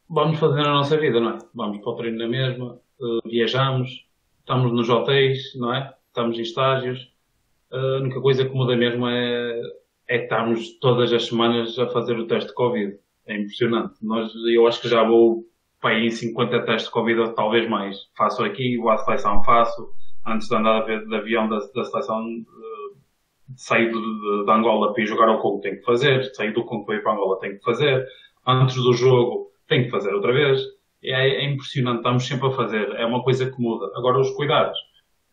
vamos fazer a nossa vida, não é? Vamos para o treino na mesma, uh, viajamos, estamos nos hotéis, não é? Estamos em estágios. Uh, a única coisa que muda mesmo é, é todas as semanas a fazer o teste de Covid. É impressionante. Nós, eu acho que já vou para aí em 50 testes de Covid, ou talvez mais. Faço aqui, o à seleção faço. Antes de andar de avião da, da seleção, sair de, de, de, Angola para ir jogar ao Congo tem que fazer, sair do Congo para ir para Angola tem que fazer, antes do jogo tem que fazer outra vez. É, é impressionante, estamos sempre a fazer, é uma coisa que muda. Agora os cuidados,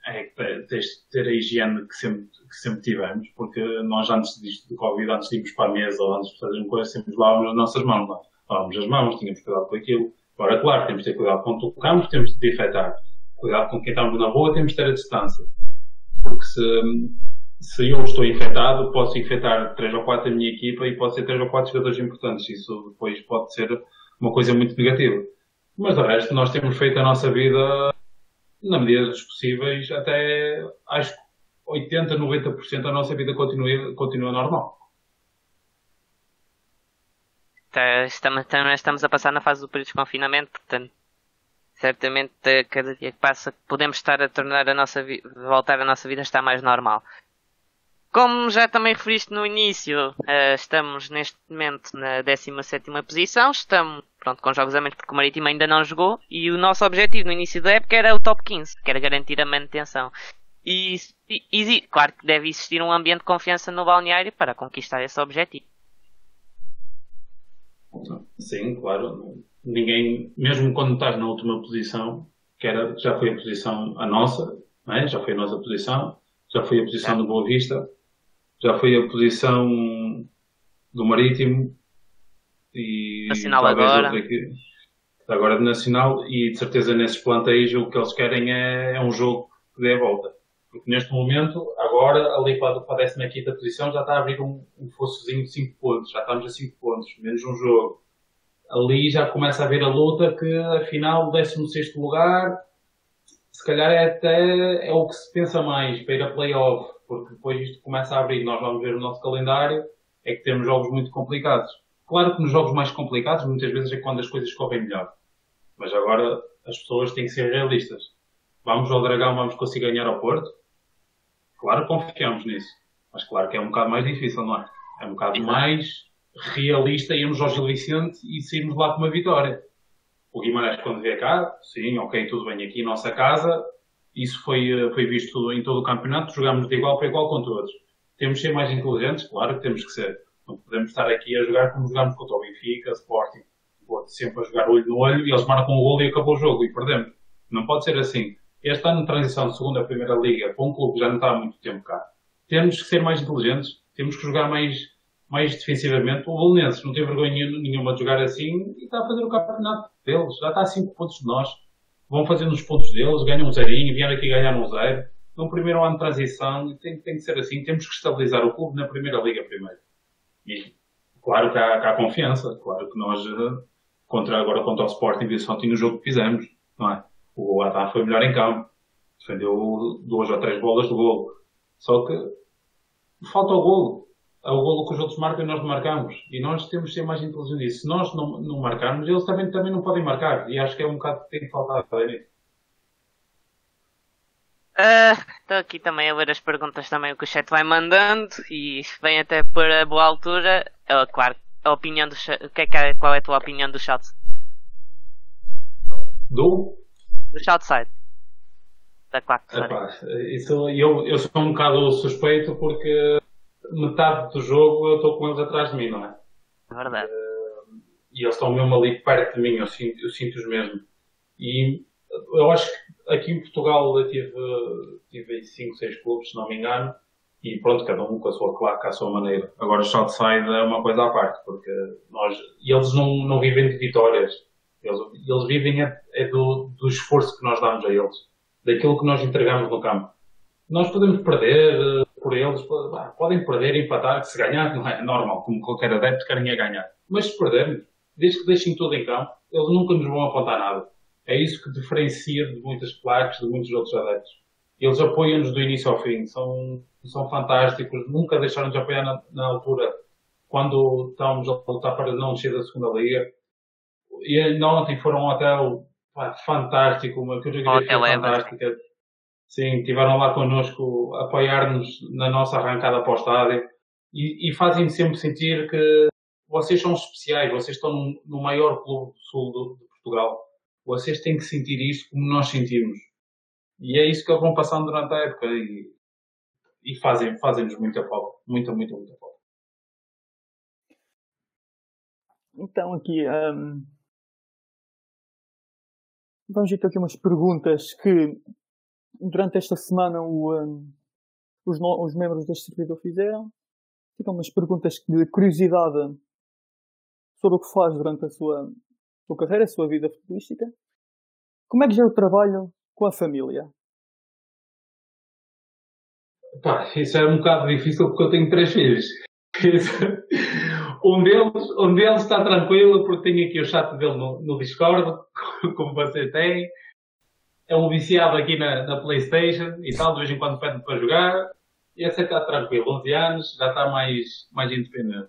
é que tens de ter a higiene que sempre, que sempre tivemos, porque nós antes disto do Covid, antes de irmos para a mesa ou antes de fazer uma coisa, sempre lavávamos as nossas mãos, não? É? lavávamos as mãos, tínhamos cuidado com aquilo. Agora, claro, temos de ter cuidado com tocamos, temos de desinfetar. Cuidado com quem estamos na rua, temos de ter a distância. Porque se, se eu estou infectado, posso infectar 3 ou 4 da minha equipa e pode ser 3 ou 4 jogadores importantes. Isso depois pode ser uma coisa muito negativa. Mas de resto, nós temos feito a nossa vida, na medida dos possíveis, até acho que 80, 90% da nossa vida continua, continua normal. Tá, estamos, estamos a passar na fase do período de confinamento, portanto, certamente cada dia que passa podemos estar a tornar a nossa voltar a nossa vida a estar mais normal. Como já também referiste no início, uh, estamos neste momento na 17 posição, estamos pronto, com jogos a menos porque o Marítimo ainda não jogou e o nosso objetivo no início da época era o top 15, que era garantir a manutenção. E, e, e claro que deve existir um ambiente de confiança no balneário para conquistar esse objetivo. Sim, claro. Ninguém, mesmo quando estás na última posição, que era, já foi a posição a nossa, é? já foi a nossa posição, já foi a posição é. do Boa Vista, já foi a posição do Marítimo e Nacional agora. Que, agora de Nacional e de certeza nesses planteios o que eles querem é, é um jogo que dê a volta. Porque neste momento, agora, ali para, para a 15 posição, já está a abrir um, um fossozinho de 5 pontos. Já estamos a 5 pontos, menos um jogo. Ali já começa a haver a luta que, afinal, o 16 lugar, se calhar é até é o que se pensa mais para ir a playoff porque depois isto começa a abrir, nós vamos ver o nosso calendário, é que temos jogos muito complicados. Claro que nos jogos mais complicados, muitas vezes é quando as coisas correm melhor. Mas agora as pessoas têm que ser realistas. Vamos ao Dragão, vamos conseguir ganhar ao Porto? Claro confiamos nisso. Mas claro que é um bocado mais difícil, não é? É um bocado mais realista irmos ao Gil Vicente e sairmos lá com uma vitória. O Guimarães, quando vier cá, sim, ok, tudo bem, aqui nossa casa, isso foi, eh, foi visto em todo o campeonato, jogamos de igual para igual com todos. Temos de ser mais inteligentes, claro que temos que ser. Não podemos estar aqui a jogar como jogamos contra o Benfica, Sporting, sempre a jogar olho no olho e eles marcam o golo e acabou o jogo e perdemos. Não pode ser assim. Este ano de transição de segunda a primeira liga para um clube que já não está há muito tempo cá, temos que ser mais inteligentes, temos que jogar mais, mais defensivamente. O Belenenses não tem vergonha nenhuma de jogar assim e está a fazer o campeonato deles. Já está a 5 pontos de nós vão fazendo os pontos deles, ganham um zerinho, vieram aqui ganhar um zero. No primeiro ano de transição, tem, tem que ser assim. Temos que estabilizar o clube na primeira liga primeiro. E claro que há, que há confiança, claro que nós, eh, contra, agora contra o Sporting, viu ontem no jogo que fizemos, não é? O Boatá foi melhor em campo. Defendeu duas ou três bolas do golo. Só que falta o golo ao golo que os outros marcam e nós não marcamos. E nós temos de ser mais inteligentes. Se nós não, não marcarmos, eles também, também não podem marcar. E acho que é um bocado que tem que faltar. Estou uh, aqui também a ler as perguntas também que o chat vai mandando e vem até por a boa altura. Uh, claro, a opinião do que é que é, qual é a tua opinião do chat? Do? Do Southside. Da 4 isso, eu, eu sou um bocado suspeito porque metade do jogo eu estou com eles atrás de mim, não é? É verdade. Uh, e eles estão mesmo ali perto de mim, eu sinto, eu sinto-os mesmo. E eu acho que aqui em Portugal eu tive, tive 5, 6 clubes, se não me engano, e pronto, cada um com a sua claque, à sua maneira. Agora o Southside é uma coisa à parte, porque nós, eles não, não vivem de vitórias, eles, eles vivem é, é do, do esforço que nós damos a eles, daquilo que nós entregamos no campo. Nós podemos perder eh, por eles, podem perder empatar, se ganhar não é normal, como qualquer adepto querem é ganhar. Mas se perdermos, desde que deixem tudo em campo, eles nunca nos vão apontar nada. É isso que diferencia de muitas plaques, de muitos outros adeptos. Eles apoiam-nos do início ao fim, são, são fantásticos, nunca deixaram de apoiar na, na altura, quando estávamos a lutar para não descer da segunda liga. E ainda ontem foram hotel pá, fantástico, uma coreografia fantástica. Sim, estiveram lá connosco apoiar-nos na nossa arrancada para o estádio e, e fazem-me sempre sentir que vocês são especiais, vocês estão no, maior clube do sul do, de Portugal vocês têm que sentir isto como nós sentimos. E é isso que eles vão passando durante a época e, e fazem, fazem-nos muita falta. Muita, muita, muita falta. Então aqui um, vamos ver aqui umas perguntas que durante esta semana o, um, os, os, membros deste servidor fizeram. Ficam umas perguntas de curiosidade sobre o que faz durante a sua sua carreira, a sua vida futebolística. Como é que já o trabalho com a família? Pá, isso é um bocado difícil porque eu tenho três filhos. um, deles, um deles está tranquilo porque tenho aqui o chat dele no, no Discord, como você tem. É um viciado aqui na, na Playstation e tal, de vez em quando pede para jogar. E esse está tranquilo, 11 anos, já está mais, mais independente.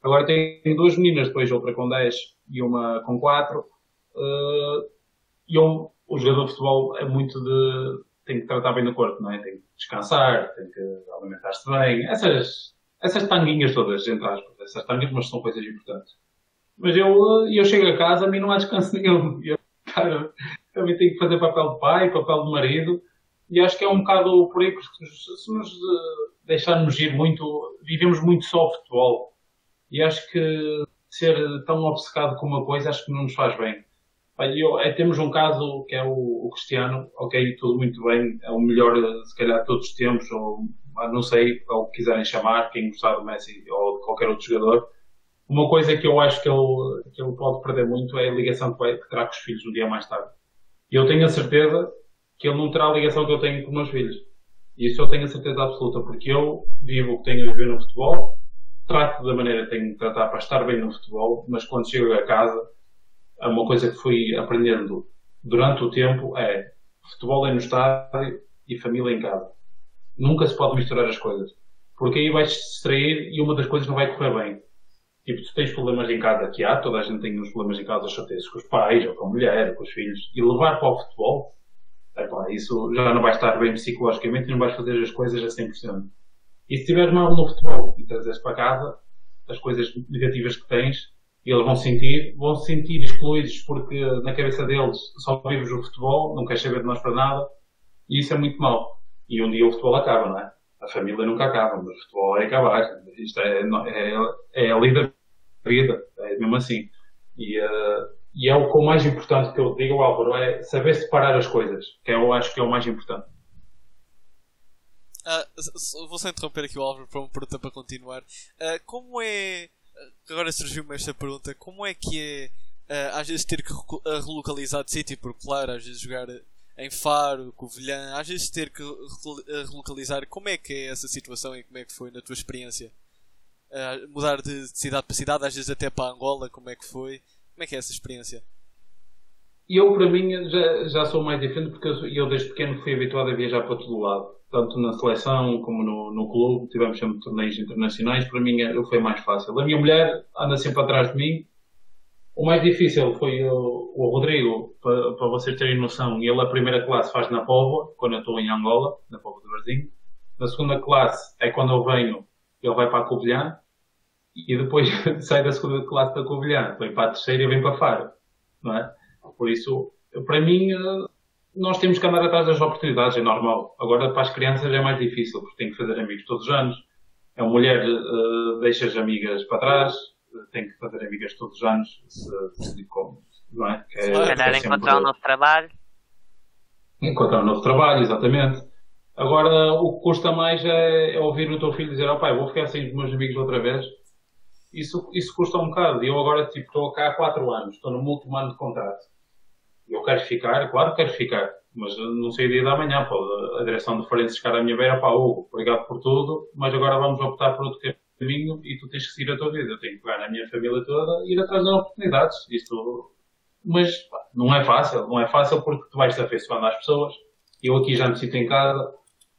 Agora tenho duas meninas, depois outra com 10 e uma com quatro. Uh, e um, o jogador de futebol é muito de. tem que tratar bem do corpo, não é? Tem que descansar, tem que alimentar-se bem. Essas, essas tanguinhas todas, entre aspas. Essas tanguinhas, mas são coisas importantes. Mas eu, eu chego a casa, a mim não há descanso nenhum. Eu, cara, também tenho que fazer papel de pai, papel de marido. E acho que é um bocado por aí, porque se nos eh, deixarmos ir muito, vivemos muito só o futebol. E acho que ser tão obcecado com uma coisa acho que não nos faz bem. Eu, é, temos um caso que é o, o, Cristiano, ok, tudo muito bem, é o melhor, se calhar, de todos os tempos, ou não sei, ou quiserem chamar, quem gostar do Messi ou de qualquer outro jogador. Uma coisa que eu acho que ele, que ele pode perder muito é a ligação que, vai, que terá com os filhos um dia mais tarde. E eu tenho a certeza que ele não terá a ligação que eu tenho com os meus filhos. Isso eu tenho a certeza absoluta, porque eu vivo o que tenho a viver no futebol, trato da maneira que tenho de tratar para estar bem no futebol, mas quando chego a casa, é uma coisa que fui aprendendo durante o tempo é futebol é no estádio e família em casa. Nunca se pode misturar as coisas. Porque aí vais te distrair e uma das coisas não vai correr bem. Tipo, tu tens problemas em casa que há, toda a gente tem uns problemas em casa, chateias com os pais, ou com a mulher, ou com os filhos, e levar para o futebol, é pá, isso já não vai estar bem psicologicamente não vais fazer as coisas a 100%. E se estiveres mal no futebol e trazes para casa as coisas negativas que tens, eles vão sentir, vão se sentir excluídos porque na cabeça deles só vives o futebol, não queres saber de nós para nada, e isso é muito mau. E um dia o futebol acaba, não é? A família nunca acaba, mas o futebol vai acabar. Isto é, é, é a lei da vida, é mesmo assim. E, uh, e é o, o mais importante que eu digo, Álvaro, é saber separar as coisas, que eu acho que é o mais importante. Uh, vou só interromper aqui o Álvaro para uma pergunta para continuar. Uh, como é. Agora surgiu-me esta pergunta: como é que é uh, às vezes ter que relocalizar de sítio? Porque, claro, às vezes jogar em Faro, Covilhã, às vezes ter que relocalizar. Como é que é essa situação e como é que foi na tua experiência? mudar de cidade para cidade, às vezes até para Angola, como é que foi? Como é que é essa experiência? Eu, para mim, já, já sou mais diferente porque eu, eu, desde pequeno fui habituado a viajar para todo lado. Tanto na seleção como no, no clube, tivemos sempre torneios internacionais. Para mim, eu foi mais fácil. A minha mulher anda sempre atrás de mim. O mais difícil foi o, o Rodrigo, para, para, vocês terem noção. Ele, a primeira classe, faz na Póvoa, quando eu estou em Angola, na Póvoa do Barzinho. Na segunda classe é quando eu venho, ele vai para a Covilhã. E depois sai da segunda classe da Covilhã, vem para a terceira e vem para Faro. Não é? Por isso, para mim, uh, nós temos que andar atrás das oportunidades, é normal. Agora, para as crianças é mais difícil, porque têm que fazer amigos todos os anos. A mulher uh, deixa as amigas para trás, tem que fazer amigas todos os anos, se, se, como, não é? Que é, calhar é encontrar um novo trabalho. Encontrar um novo trabalho, exatamente. Agora, o que custa mais é, é ouvir o teu filho dizer, oh, pai, vou ficar sem os meus amigos outra vez. Isso, isso custa um bocado. E eu agora, tipo, estou cá há 4 anos, estou no último ano de contrato. Eu quero ficar, claro que quero ficar, mas não sei o dia da manhã, pode a direção de Farense chegar à minha beira, pá, Hugo, obrigado por tudo, mas agora vamos optar por outro caminho e tu tens que seguir a tua vida. Eu tenho que pegar na minha família toda e ir atrás das oportunidades. Isto, mas pá, não é fácil, não é fácil porque tu vais te afeiçoando às pessoas. Eu aqui já me sinto em casa,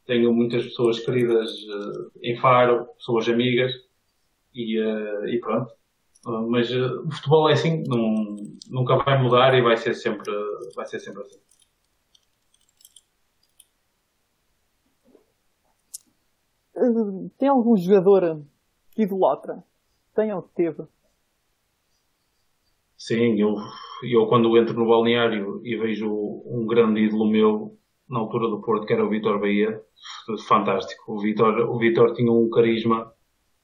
tenho muitas pessoas queridas uh, em Faro, pessoas amigas e, uh, e pronto. Uh, mas o futebol é assim, não, nunca vai mudar e vai ser sempre, vai ser sempre assim. Tem algum jogador idolatra? Tem ou teve? Sim, eu, eu quando entro no balneário e vejo um grande ídolo meu na altura do Porto, que era o Vitor Bahia, fantástico. O Vitor, o Vitor tinha um carisma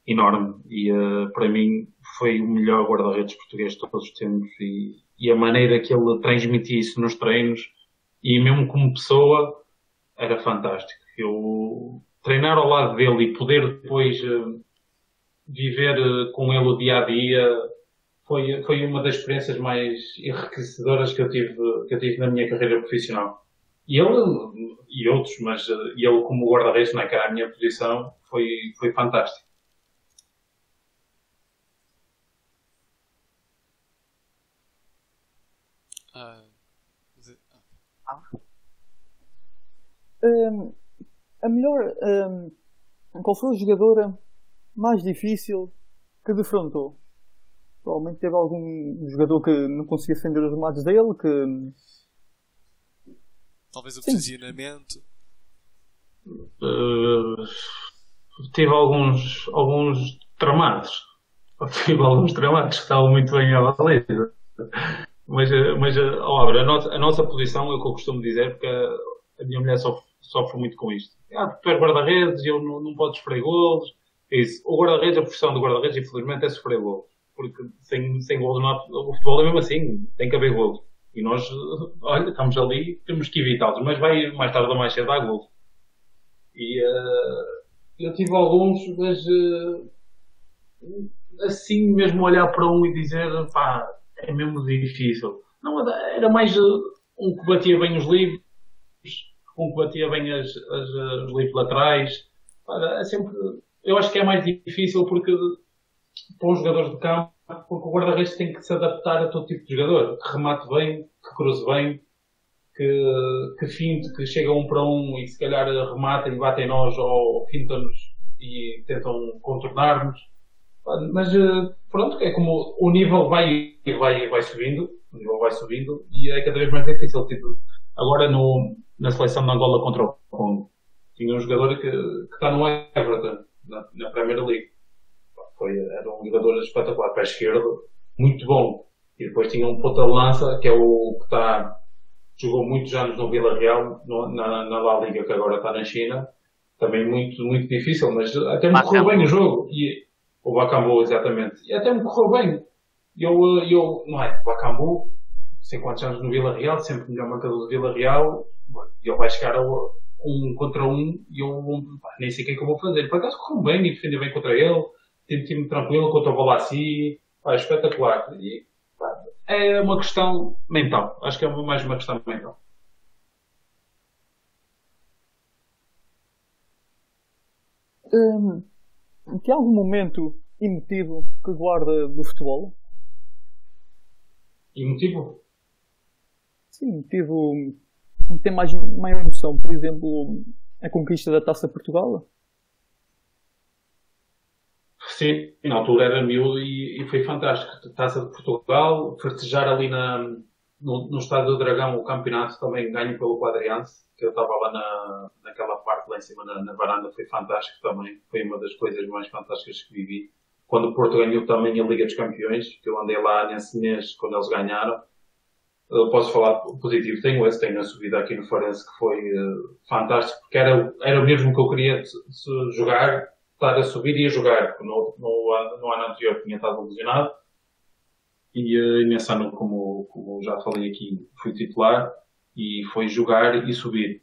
enorme e uh, para mim foi o melhor guarda-redes português de todos os tempos e, e, a maneira que ele transmitia isso nos treinos e mesmo como pessoa era fantástico. Eu treinar ao lado dele e poder depois uh, viver uh, com ele o dia a dia foi, foi uma das experiências mais enriquecedoras que eu tive, que eu tive na minha carreira profissional. E ele, e outros, mas uh, ele como guarda-redes, é, que era a minha posição, foi, foi fantástico. Um, a melhor. Um, qual foi o jogador mais difícil que defrontou? Provavelmente teve algum jogador que não conseguia defender os remates dele, que Talvez o posicionamento. Uh, tive alguns, alguns tramados. Tive alguns tramados que estavam muito bem à baliza. Mas, mas oh, a, nossa, a nossa posição é o que eu costumo dizer, porque a, a minha mulher sofre, sofre muito com isto. Ah, tu és guarda-redes e eu não, não podes golos. Isso. O guarda-redes, a profissão do guarda-redes, infelizmente, é sofrer golos. Porque sem, sem golos, não há, o futebol é mesmo assim, tem que haver golos. E nós, olha, estamos ali, temos que evitá-los, mas vai mais tarde ou mais cedo à gol. E uh, eu tive alguns, mas uh, assim mesmo olhar para um e dizer, pá, é mesmo difícil. Não, era mais uh, um que batia bem os livros, um que batia bem as, as, os livros laterais. Pá, é sempre, eu acho que é mais difícil porque para os jogadores de campo porque o guarda-redes tem que se adaptar a todo tipo de jogador, que remate bem, que cruze bem, que, que finte, que chega um para um e se calhar remata e bate em nós ou finta-nos e tentam contornar-nos. Mas pronto, é como o nível vai, vai, vai subindo, o nível vai subindo e é cada vez mais difícil. Tipo, agora no, na seleção de Angola contra o Congo, tinha um jogador que, que está no Everton, na, na Premier League foi, era um jogador espetacular para a esquerda, muito bom. E depois tinha um ponta de lança, que é o que está, jogou muitos anos no Vila Real, no, na, na La Liga, que agora está na China. Também muito, muito difícil, mas até me correu bem o jogo. E, o Bacambu, exatamente. E até me correu bem. Eu, eu, não é? Bacambu, sei quantos anos no Vila Real, sempre melhor marcador do Vila Real, ele vai chegar a um contra um e eu nem sei o que é que eu vou fazer. Por acaso correu bem e defender bem contra ele senti-me tranquilo contra o Balassi, pá, espetacular. E, pá, é uma questão mental. Acho que é mais uma questão mental. Hum, tem algum momento emotivo que guarda do futebol? Emotivo? Sim, emotivo. Tem mais, maior emoção. Por exemplo, a conquista da Taça Portugal? Sim, na altura era miúdo e, e foi fantástico. Taça de Portugal, festejar ali na, no, no Estádio do Dragão o campeonato também ganho pelo Quadriante, que eu estava lá na, naquela parte lá em cima na, na, varanda, foi fantástico também. Foi uma das coisas mais fantásticas que vivi. Quando o Porto ganhou também a Liga dos Campeões, que eu andei lá nesse mês quando eles ganharam, uh, posso falar positivo. Tenho esse, tenho a subida aqui no Farense que foi uh, fantástico, porque era, era o mesmo que eu queria se, se jogar, estar a subir e a jogar, porque no, no, no ano anterior tinha estado lesionado e, uh, nesse ano, como, como já falei aqui, fui titular e foi jogar e subir.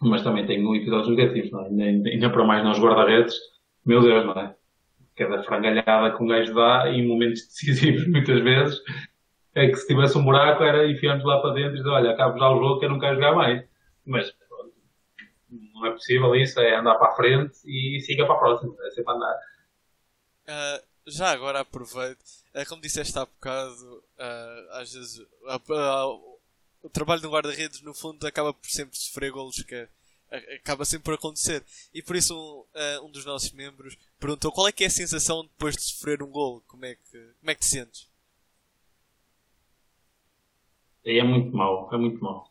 Mas também tenho episódios negativos, não é? ainda, ainda para mais nos guarda-redes, meu Deus, não é? Cada frangalhada que um gajo dá em momentos decisivos, muitas vezes, é que se tivesse um buraco era enfiarmos lá para dentro e dizer, olha, acabo já o jogo que eu não quero jogar mais. Mas não é possível isso, é andar para a frente e siga para a próxima, é sempre andar. Uh, já agora aproveito, uh, como disseste há bocado, uh, às vezes o trabalho do guarda-redes no fundo acaba por sempre sofrer golos que acaba sempre por acontecer. E por isso um, um dos nossos membros perguntou qual é que é a sensação depois de sofrer um golo, como é que, como é que te sentes? É muito mau, é muito mau.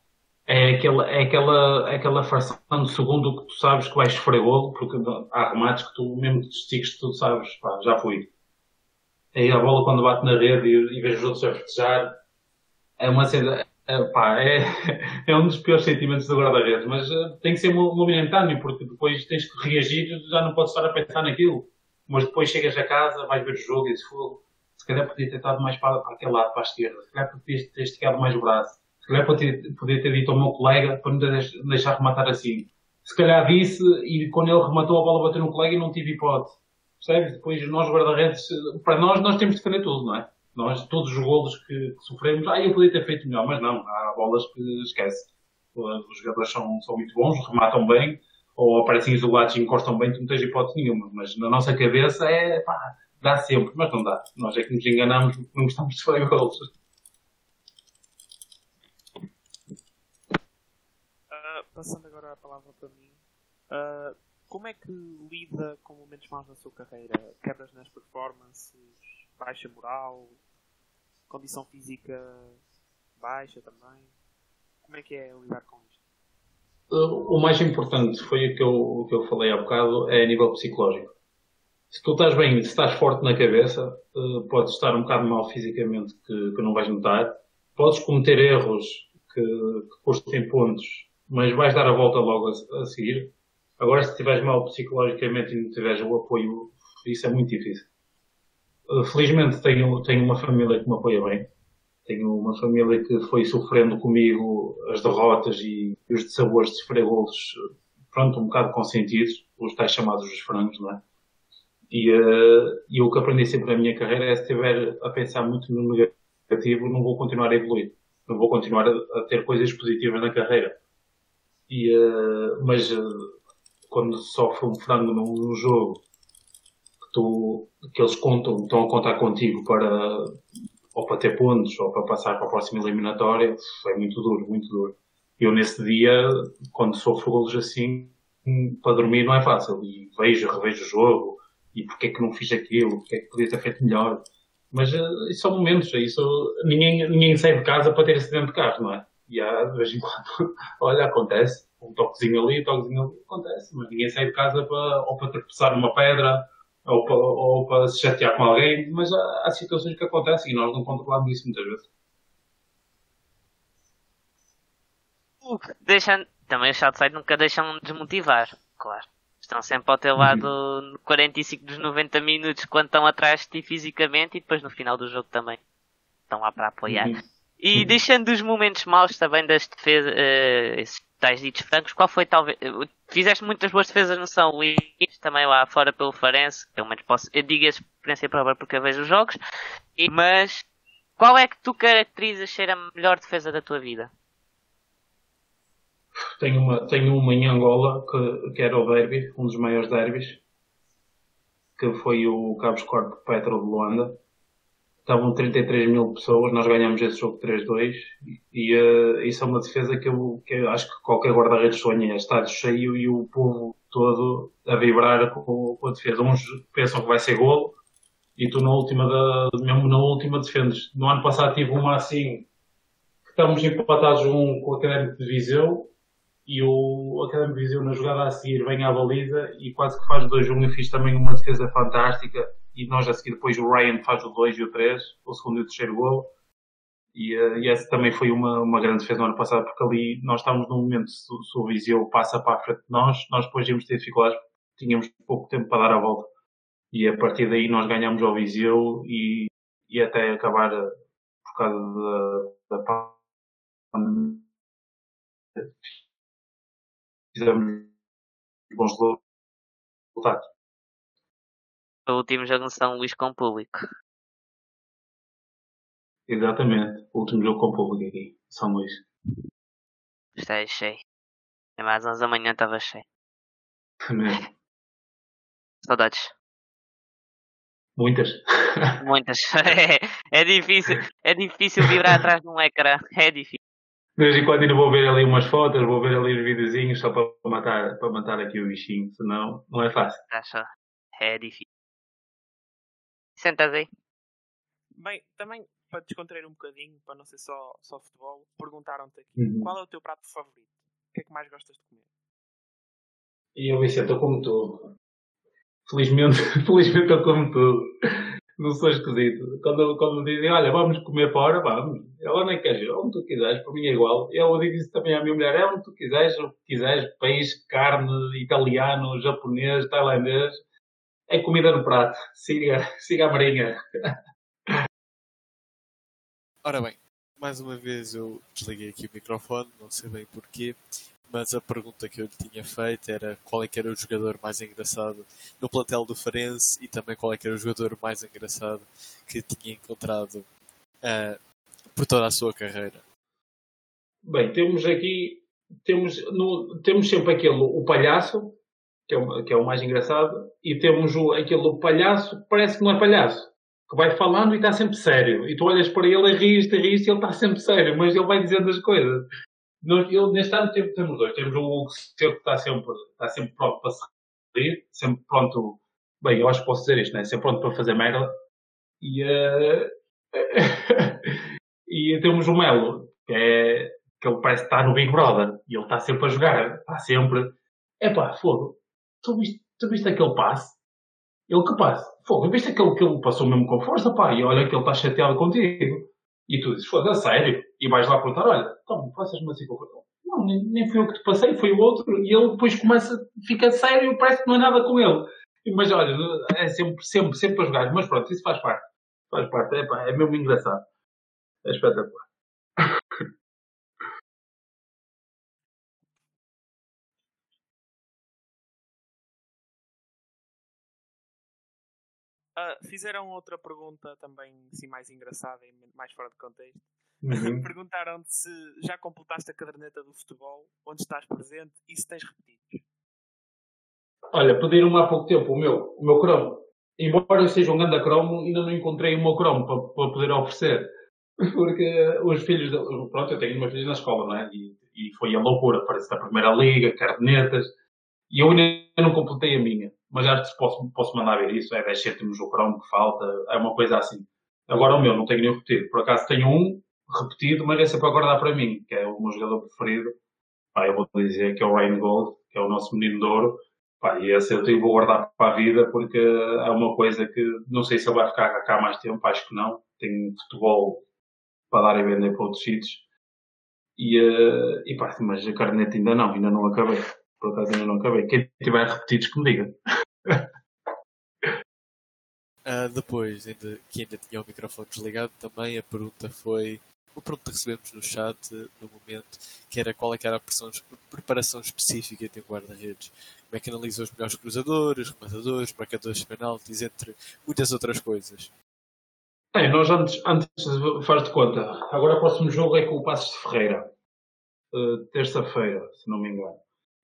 É aquela, é aquela, é aquela fração de segundo que tu sabes que vais sofrer golo, porque há remates que tu, mesmo destigues, tu sabes, pá, já fui. Aí a bola quando bate na rede e, e vês os outros a festejar, é uma cena, é, pá, é, é um dos piores sentimentos do guarda-redes, mas uh, tem que ser momentâneo, porque depois tens que reagir, já não podes estar a pensar naquilo. Mas depois chegas a casa, vais ver o jogo e se calhar podia ter estado mais para, para aquele lado, para a esquerda, se calhar podia ter esticado mais o braço, se calhar podia, podia ter dito ao meu colega para não deixar rematar assim. Se calhar disse e quando ele rematou a bola bateu no colega e não tive hipótese. Percebes? Depois nós guarda-redes, para nós, nós temos de defender tudo, não é? Nós, todos os golos que, que, sofremos, ah, eu podia ter feito melhor, mas não, há bolas que esquece. Os jogadores são, são muito bons, rematam bem, ou aparecem isolados e encostam bem, tu não tens hipótese nenhuma. Mas na nossa cabeça é, pá, Dá sempre, mas não dá. Nós é que nos enganamos, não gostamos de fazer gols. Uh, passando agora a palavra para mim, uh, como é que lida com momentos maus na sua carreira? Quebras nas performances, baixa moral, condição física baixa também? Como é que é lidar com isto? Uh, o mais importante foi o que eu, o que eu falei há bocado, é a nível psicológico se tu estás bem, se estás forte na cabeça, uh, podes estar um bocado mal fisicamente que, que não vais notar. Podes cometer erros que, que custem pontos, mas vais dar a volta logo a, a seguir. Agora, se estiveres mal psicologicamente e não tiveres o apoio, isso é muito difícil. Uh, felizmente tenho, tenho uma família que me apoia bem. Tenho uma família que foi sofrendo comigo as derrotas e os dissabores de sofrer golos, pronto, um bocado consentidos, os tais chamados os frangos, não é? E, uh, e o que aprendi sempre na minha carreira é se estiver a pensar muito no negativo, não vou continuar a evoluir. Não vou continuar a, a ter coisas positivas na carreira. E, uh, mas uh, quando sofre um frango num, num, jogo que, tu, que eles contam, estão a contar contigo para ou para ter pontos ou para passar para a próxima eliminatória, é muito duro, muito duro. Eu nesse dia, quando sofro golos assim, para dormir não é fácil. E vejo, revejo o jogo, e porque é que não fiz aquilo, porque é que podia ter feito melhor. Mas uh, isso são momentos, isso, ninguém, ninguém sai de casa para ter acidente de carro, não é? E há, de vez em quando, olha, acontece, um toquezinho ali, um toquezinho ali, acontece, mas ninguém sai de casa para, ou para tropeçar numa pedra, ou para, ou para se chatear com alguém, mas há, há situações que acontecem e nós não controlamos isso muitas vezes. Deixa, também os outside nunca deixam desmotivar, claro. Estão sempre ao teu uhum. lado uhum. 45 dos 90 minutos quando estão atrás de ti fisicamente e depois no final do jogo também estão lá para apoiar. Uhum. E uhum. deixando os momentos maus também das defesas, uh, esses tais ditos francos, qual foi talvez. Uh, fizeste muitas boas defesas no São Luís, também lá fora pelo Farense, pelo menos posso. Eu digo a experiência própria porque eu vejo os jogos, e, mas qual é que tu caracterizas ser a melhor defesa da tua vida? Tenho uma, tenho uma em Angola que, que era o derby, um dos maiores derbys, que foi o Cabos Corpo Petro de Luanda. Estavam 33 mil pessoas, nós ganhamos esse jogo 3-2 e uh, isso é uma defesa que eu, que eu acho que qualquer guarda-redes sonha, é estádio cheio e o povo todo a vibrar com, com a defesa. Uns pensam que vai ser golo e tu na última, da, mesmo na última defendes. No ano passado tive uma assim, que estamos empatados um com o Académico de Viseu e o Académico Viseu na jogada a seguir vem à baliza e quase que faz o 2-1 e fiz também uma defesa fantástica e nós a seguir depois o Ryan faz o 2 e o 3, o segundo e o terceiro gol E, uh, e essa também foi uma, uma grande defesa no ano passado, porque ali nós estávamos num momento, se, se o Viseu passa para a frente de nós, nós depois íamos ter dificuldades, tínhamos pouco tempo para dar a volta. E a partir daí nós ganhamos ao Viseu e, e até acabar eh, por causa da, da. Fizemos bons resultados. O último jogo no São Luís com público. Exatamente. O último jogo com público aqui, São Luís. Está cheio. É mais 11 da manhã estava cheio. Mesmo. Saudades. Muitas. Muitas. É, é difícil. É difícil vibrar atrás de um ecrã. É difícil. De vez em quando ainda vou ver ali umas fotos, vou ver ali os videozinhos só para matar, para matar aqui o bichinho, senão não é fácil. Acho. É difícil. Sentas aí. Bem, também para descontrair um bocadinho, para não ser só, só futebol, perguntaram-te aqui Uhum. qual é o teu prato favorito? O que é que mais gostas de comer? E eu, Vicente, eu como tudo. Felizmente, felizmente eu como tudo. Não sou esquisito. Quando, quando me dizem, olha, vamos comer fora, vamos. Ela nem quer dizer, onde tu quiseres, para mim é igual. Eu digo isso também à minha mulher, é onde tu quiseres, o que quiseres, peixe, carne, italiano, japonês, tailandês. É comida no prato. Siga, siga a marinha. Ora bem, mais uma vez eu desliguei aqui o microfone, não sei bem porquê, mas a pergunta que eu lhe tinha feito era qual é que era o jogador mais engraçado no plantel do Farense e também qual é que era o jogador mais engraçado que tinha encontrado ah, por toda a sua carreira. Bem, temos aqui, temos, no, temos sempre aquele, o palhaço, que é o, que é o mais engraçado, e temos o, aquele palhaço que parece que não é palhaço, que vai falando e está sempre sério. E tu olhas para ele e riste, riste, e ele está sempre sério, mas ele vai dizendo as coisas. Nós, eu, neste ano temos, temos dois. Temos o Hugo que está sempre, está sempre pronto para se rir, sempre pronto, bem, eu acho que posso dizer isto, né? sempre pronto para fazer merda. E, eh, e temos o Melo, que é que ele parece está no Big Brother e ele está sempre a jogar, está sempre. Epá, fogo, tu viste, tu viste aquele passe? Ele que passe? Fogo, viste aquele que ele passou mesmo com força, pá, e olha que ele está chateado contigo. E tu dizes, foda, a sério? E vais lá perguntar, olha, então, passas-me assim com força. Não, nem, nem fui eu que te passei, foi o outro. E ele depois começa, fica sério, parece que não é nada com ele. Mas olha, é sempre, sempre, sempre a jogar. Mas pronto, isso faz parte. Faz parte, é, pá, é mesmo engraçado. É espetacular. Ah, fizeram outra pergunta também assim, mais engraçada e mais fora de contexto. Uhum. Perguntaram-te se já completaste a caderneta do futebol, onde estás presente e se tens repetidos. Olha, pediram-me há pouco tempo o meu, o meu cromo. Embora eu seja um grande cromo, ainda não encontrei o meu cromo para, para poder oferecer. Porque os filhos, de, pronto, eu tenho meus filhos na escola, não é? E, e foi a loucura, parece da Primeira Liga, cadernetas. E eu ainda não completei a minha. Mas acho que posso, posso mandar ver isso. É 10 cêntimos o cromo que falta. É uma coisa assim. Agora o meu, não tenho nenhum repetido. Por acaso tenho um repetido, mas é para guardar para mim, que é o meu jogador preferido. Pá, eu vou dizer que é o Ryan Gold, que é o nosso menino de ouro. Pá, e esse eu tenho, vou guardar para a vida porque é uma coisa que não sei se ele vai ficar cá mais tempo, acho que não. Tenho futebol para dar e vender para outros sítios. E, uh, e pá, mas a carneta ainda não, ainda não acabei. Por acaso ainda não acabei. Quem tiver repetidos que me diga. Ah, depois, ainda, que ainda tinha o microfone desligado, também a pergunta foi o pronto que recebemos no chat no momento, que era qual é que era a pressão, preparação específica de um guarda-redes. Como é que analisa os melhores cruzadores, rematadores, marcadores de penaltis, entre muitas outras coisas. É, nós antes, antes faz de conta. Agora o próximo jogo é com o Passos de Ferreira. Uh, terça-feira, se não me engano.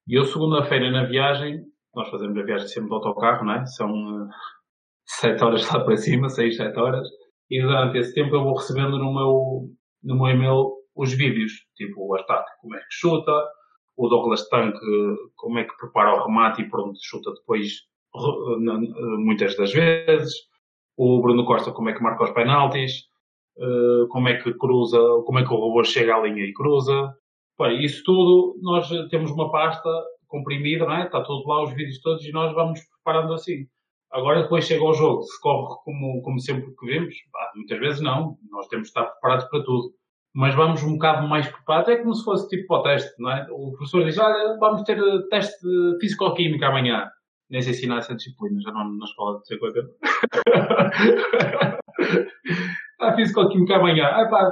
E eu segunda-feira na viagem, nós fazemos a viagem sempre de autocarro, não é? São uh, sete horas lá para cima, seis, sete horas. E durante esse tempo eu vou recebendo no meu, no meu e-mail os vídeos. Tipo o ataque, como é que chuta. O Douglas Tank, como é que prepara o remate e pronto, chuta depois muitas das vezes o Bruno Costa como é que marca os penaltis, uh, como é que cruza, como é que o robô chega à linha e cruza. Bem, isso tudo, nós temos uma pasta comprimida, é? Está tudo lá, os vídeos todos, e nós vamos preparando assim. Agora depois chega ao jogo, se corre como, como sempre que vemos, bah, muitas vezes não, nós temos de estar preparados para tudo. mas vamos um bocado mais preparados. É como se fosse tipo para o teste, não é? O professor diz, olha, vamos ter teste de Físico-Química amanhã. Nem sei ensinar essa disciplina, já não na escola de sei coisa. ah, Físico-Química amanhã. Ah, pá,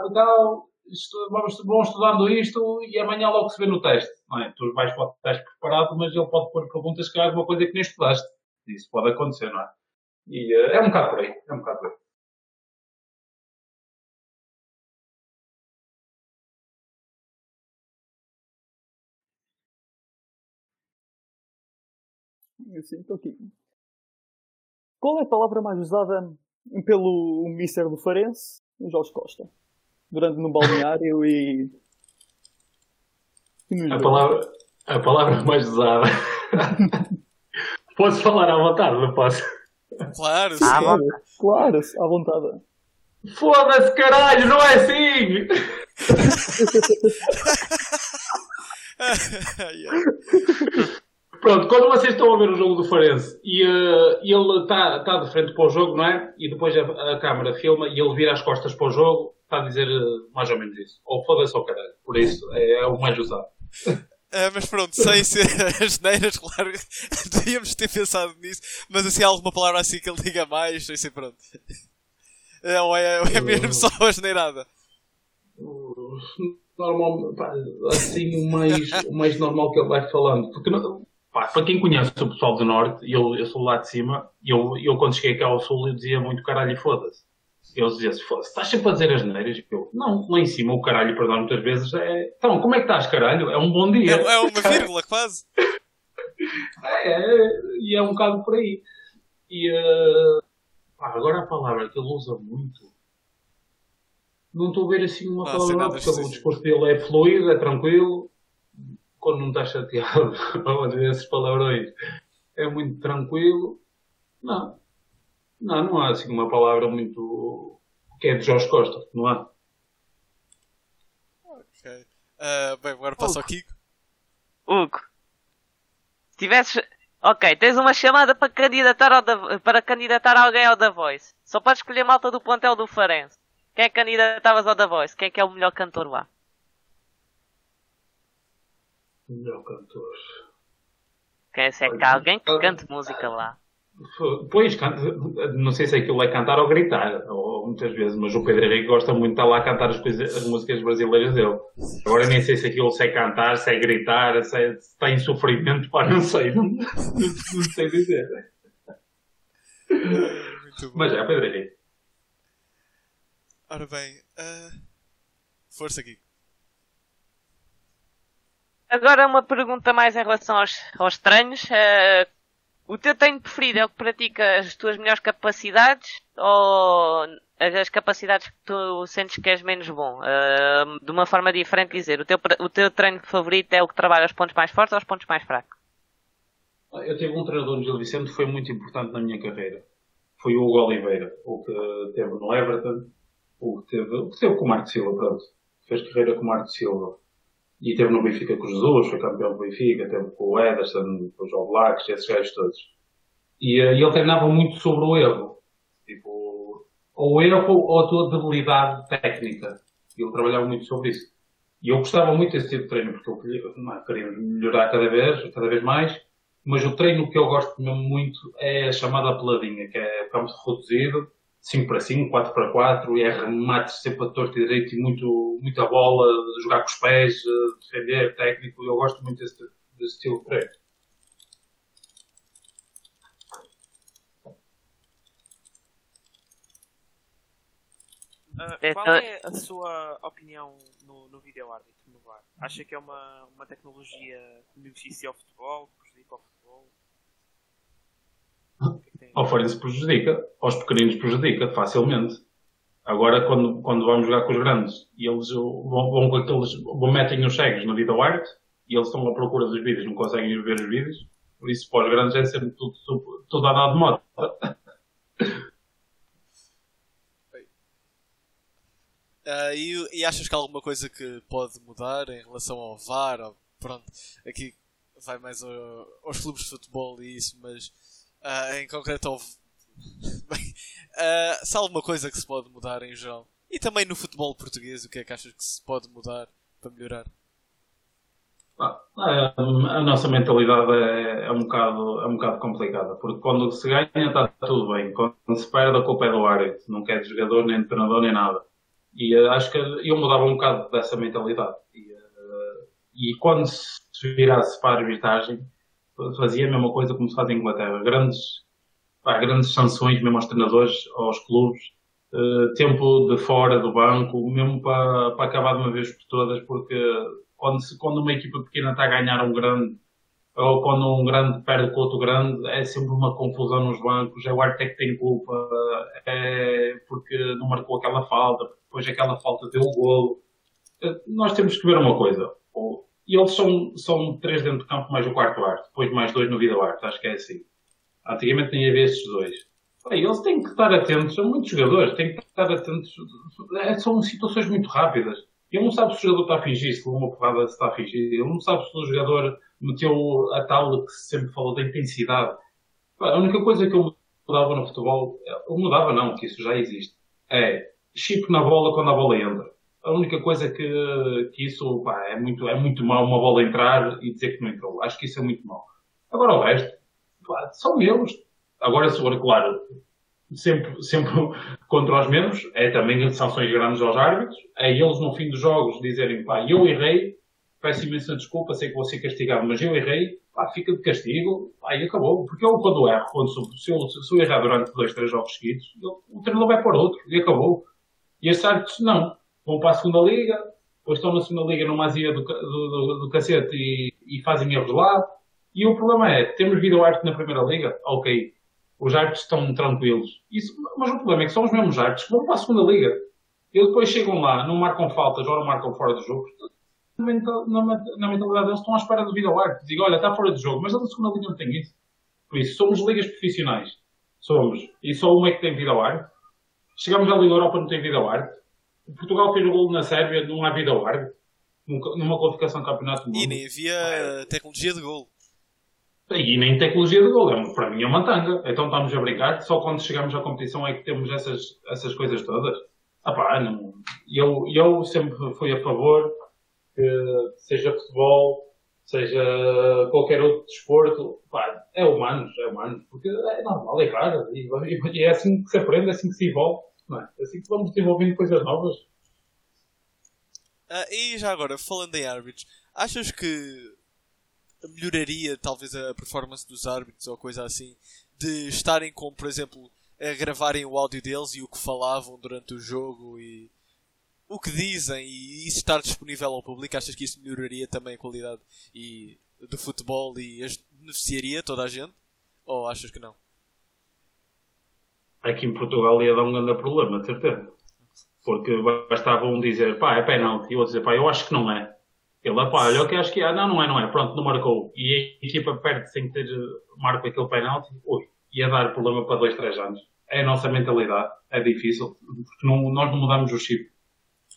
vamos, vamos estudando isto e amanhã logo se vê no teste. É? Tu vais para o teste preparado, mas ele pode pôr perguntas que é uma coisa que nem estudaste. Isso pode acontecer, não é? E uh, é um bocado por aí. É um bocado por aí. Eu sinto aqui. Qual é a palavra mais usada pelo Mister do Farense, Jorge Costa? Durante no balneário e. e a, palavra, a palavra mais usada. posso falar à vontade, não posso? Claro, sim. Claro, claro, à vontade. Foda-se, caralho, não é assim! Pronto, quando vocês estão a ver o jogo do Farense e uh, ele está tá de frente para o jogo, não é? E depois a, a câmera filma e ele vira as costas para o jogo, está a dizer uh, mais ou menos isso. Ou foda-se ao caralho. Por isso, é, é o mais usado. Uh, mas pronto, sem ser as neiras, claro, devíamos ter pensado nisso, mas assim, alguma palavra assim que ele diga mais, ser pronto. Uh, ou, é, ou é mesmo só a geneirada? Normal, pá, assim, o mais, o mais normal que ele vai falando. Porque não, Pá, para quem conhece o pessoal do Norte, eu, eu sou lá de cima, e eu, eu quando cheguei cá ao Sul eu dizia muito caralho e foda-se. Eles diziam se foda-se, estás sempre a dizer as neiras? Eu, não, lá em cima o caralho, perdão, muitas vezes é. Então, como é que estás, caralho? É um bom dia. É, é uma vírgula, quase. é, é, e é um bocado por aí. E uh, pá, agora a palavra que ele usa muito. Não estou a ver assim uma não, palavra, porque o discurso dele é fluido, é tranquilo quando não está chateado a dizer esses palavrões, é muito tranquilo. Não. Não, não há assim uma palavra muito. que é de Jorge Costa, não há. Ok. Uh, bem, agora passo ao Kiko. Hugo. Se tivesses. Ok, tens uma chamada para candidatar, ao da... para candidatar alguém ao da Voice. Só podes escolher malta do plantel do Farense. Quem é que candidatavas ao da Voice? Quem é que é o melhor cantor lá? Melhor cantor. Quer ser que alguém que cante música lá. Pois, não sei se aquilo é cantar ou gritar, ou muitas vezes, mas o Pedro Henrique gosta muito de estar lá a cantar as, coisas, as músicas brasileiras dele. Agora nem sei se aquilo se é cantar, se é gritar, se, é, se está em sofrimento, pá, não sei, não, não, sei dizer. Mas é, Pedro Henrique. Ora bem, uh... força aqui. Agora uma pergunta mais em relação aos, aos treinos. Uh, o teu treino preferido é o que pratica as tuas melhores capacidades ou as capacidades que tu sentes que és menos bom? Uh, de uma forma diferente dizer, o teu, o teu treino favorito é o que trabalha os pontos mais fortes ou os pontos mais fracos? Eu tive um treinador no Gil Vicente que foi muito importante na minha carreira. Foi o Hugo Oliveira, o que teve no Everton, o que teve, o que teve com o Marco Silva, pronto. Fez carreira com o Marco Silva. E teve no Benfica com o Jesus, foi campeão do Benfica, teve com o Ederson, com os All Blacks, esses gajos todos. E, uh, ele treinava muito sobre o erro. Tipo, ou o erro ou a tua debilidade técnica. Ele trabalhava muito sobre isso. E eu gostava muito desse tipo de treino, porque eu queria, não, queria melhorar cada vez, cada vez mais. Mas o treino que eu gosto mesmo muito é a chamada peladinha, que é campo reduzido, 5 para 5, 4 para 4, e é remates sempre a torto e direito e muito, muita bola, jogar com os pés, eh, defender, técnico. Eu gosto muito desse, desse estilo de treino. Uh, qual é a sua opinião no, no vídeo árbitro no VAR? Acha que é uma, uma tecnologia que beneficia ao futebol, prejudica ao futebol? Ao Farense prejudica, aos pequeninos prejudica facilmente. Agora, quando, quando vamos jogar com os grandes e eles vão, vão com aqueles, vão metem os cegos na vida arte e eles estão à procura dos vídeos, não conseguem ver os vídeos, por isso para os grandes é sempre tudo, tudo, tudo a dar de moto. Uh, e, e, achas que há alguma coisa que pode mudar em relação ao VAR? Ou, pronto, aqui vai mais ao, aos clubes de futebol e isso, mas Uh, em concreto, houve. Uh, se há alguma coisa que se pode mudar em geral, E também no futebol português, o que é que achas que se pode mudar para melhorar? Ah, a nossa mentalidade é, é, um bocado, é um bocado complicada, porque quando se ganha está tudo bem, quando se perde a culpa é do árbitro, não quer de jogador, nem de treinador, nem nada. E acho que eu mudava um bocado dessa mentalidade. E, e quando se virasse para a arbitragem, fazia a mesma coisa como se faz em Inglaterra. Grandes, pá, grandes sanções mesmo aos treinadores, aos clubes, uh, tempo de fora do banco, mesmo para, para acabar de uma vez por todas, porque quando, se, quando uma equipa pequena está a ganhar um grande, ou quando um grande perde com outro grande, é sempre uma confusão nos bancos, é o Artec que tem culpa, é porque não marcou aquela falta, depois aquela falta deu o golo. Nós temos que ver uma coisa, e eles são, são três dentro do campo mais o quarto arte, depois mais dois no vida arte, acho que é assim. Antigamente tinha haver esses dois. eles têm que estar atentos, são muitos jogadores, têm que estar atentos, é, são situações muito rápidas. Ele não sabe se o jogador está a fingir, se uma porrada se está a fingir. Ele não sabe se o jogador meteu a tal que se sempre falou da intensidade. A única coisa que eu mudava no futebol, eu mudava não, que isso já existe, é chip na bola quando a bola entra. A única coisa que, que isso pá, é, muito, é muito mau uma bola entrar e dizer que não entrou. Acho que isso é muito mau. Agora o resto, pá, são eles. Agora, for, claro, sempre, sempre contra os mesmos, é também sanções grandes aos árbitros, é eles no fim dos jogos dizerem, pá, eu errei, peço imensa desculpa, sei que vou ser castigado, mas eu errei, pá, fica de castigo, pá, e acabou. Porque eu, quando erro, quando sou, se, eu, se eu errar durante dois, três jogos seguidos, eu, o treinador vai para outro, e acabou. E esses árbitros, não, vão para a segunda liga, depois estão na segunda liga numa azia do, do, do, do cacete e, e fazem erros lá. E o problema é, temos vídeo árbitro na primeira liga? Ok, os árbitros estão tranquilos. Isso, mas o problema é que são os mesmos árbitros que vão para a segunda liga. E depois chegam lá, não marcam faltas ou não marcam fora do jogo. Na, mentalidade deles estão à espera do vídeo ao árbitro. Dizem, olha, está fora do jogo, mas a segunda liga não tem isso. Por isso, somos ligas profissionais. Somos. E só uma é que tem vida ao árbitro. Chegamos à Liga Europa não tem vida ao árbitro. Portugal fez o golo na Sérvia, não há vida ao árbitro. Numa qualificação de campeonato do mundo. E nem havia tecnologia de golo. E nem tecnologia de gol, é, para mim é uma tanga. Então estamos a brincar, só quando chegamos à competição é que temos essas, essas coisas todas. Ah pá, não. Eu, eu sempre fui a favor que seja futebol, seja qualquer outro desporto, pá, é humano, é humano, porque é normal, é raro, e, e, é assim que se aprende, é assim que se evolve, não é? assim que vamos desenvolvendo coisas novas. Ah, e já agora, falando em árbitros, achas que melhoraria talvez a performance dos árbitros ou coisa assim, de estarem com, por exemplo, a gravarem o áudio deles e o que falavam durante o jogo e o que dizem e isso estar disponível ao público, achas que isso melhoraria também a qualidade e, do futebol e beneficiaria toda a gente? Ou achas que não? Aqui em Portugal ia dar um grande problema, de certeza. Porque bastava um dizer, pá, é penalti, e o outro dizer, pá, eu acho que não é. Ele, pá, olha, o que acho que é, não, não é, não é, pronto, não marcou. E a equipa perde sem ter marco aquele penalti, ui, ia dar problema para dois, três anos. É a nossa mentalidade, é difícil, porque não, nós não mudamos o chip.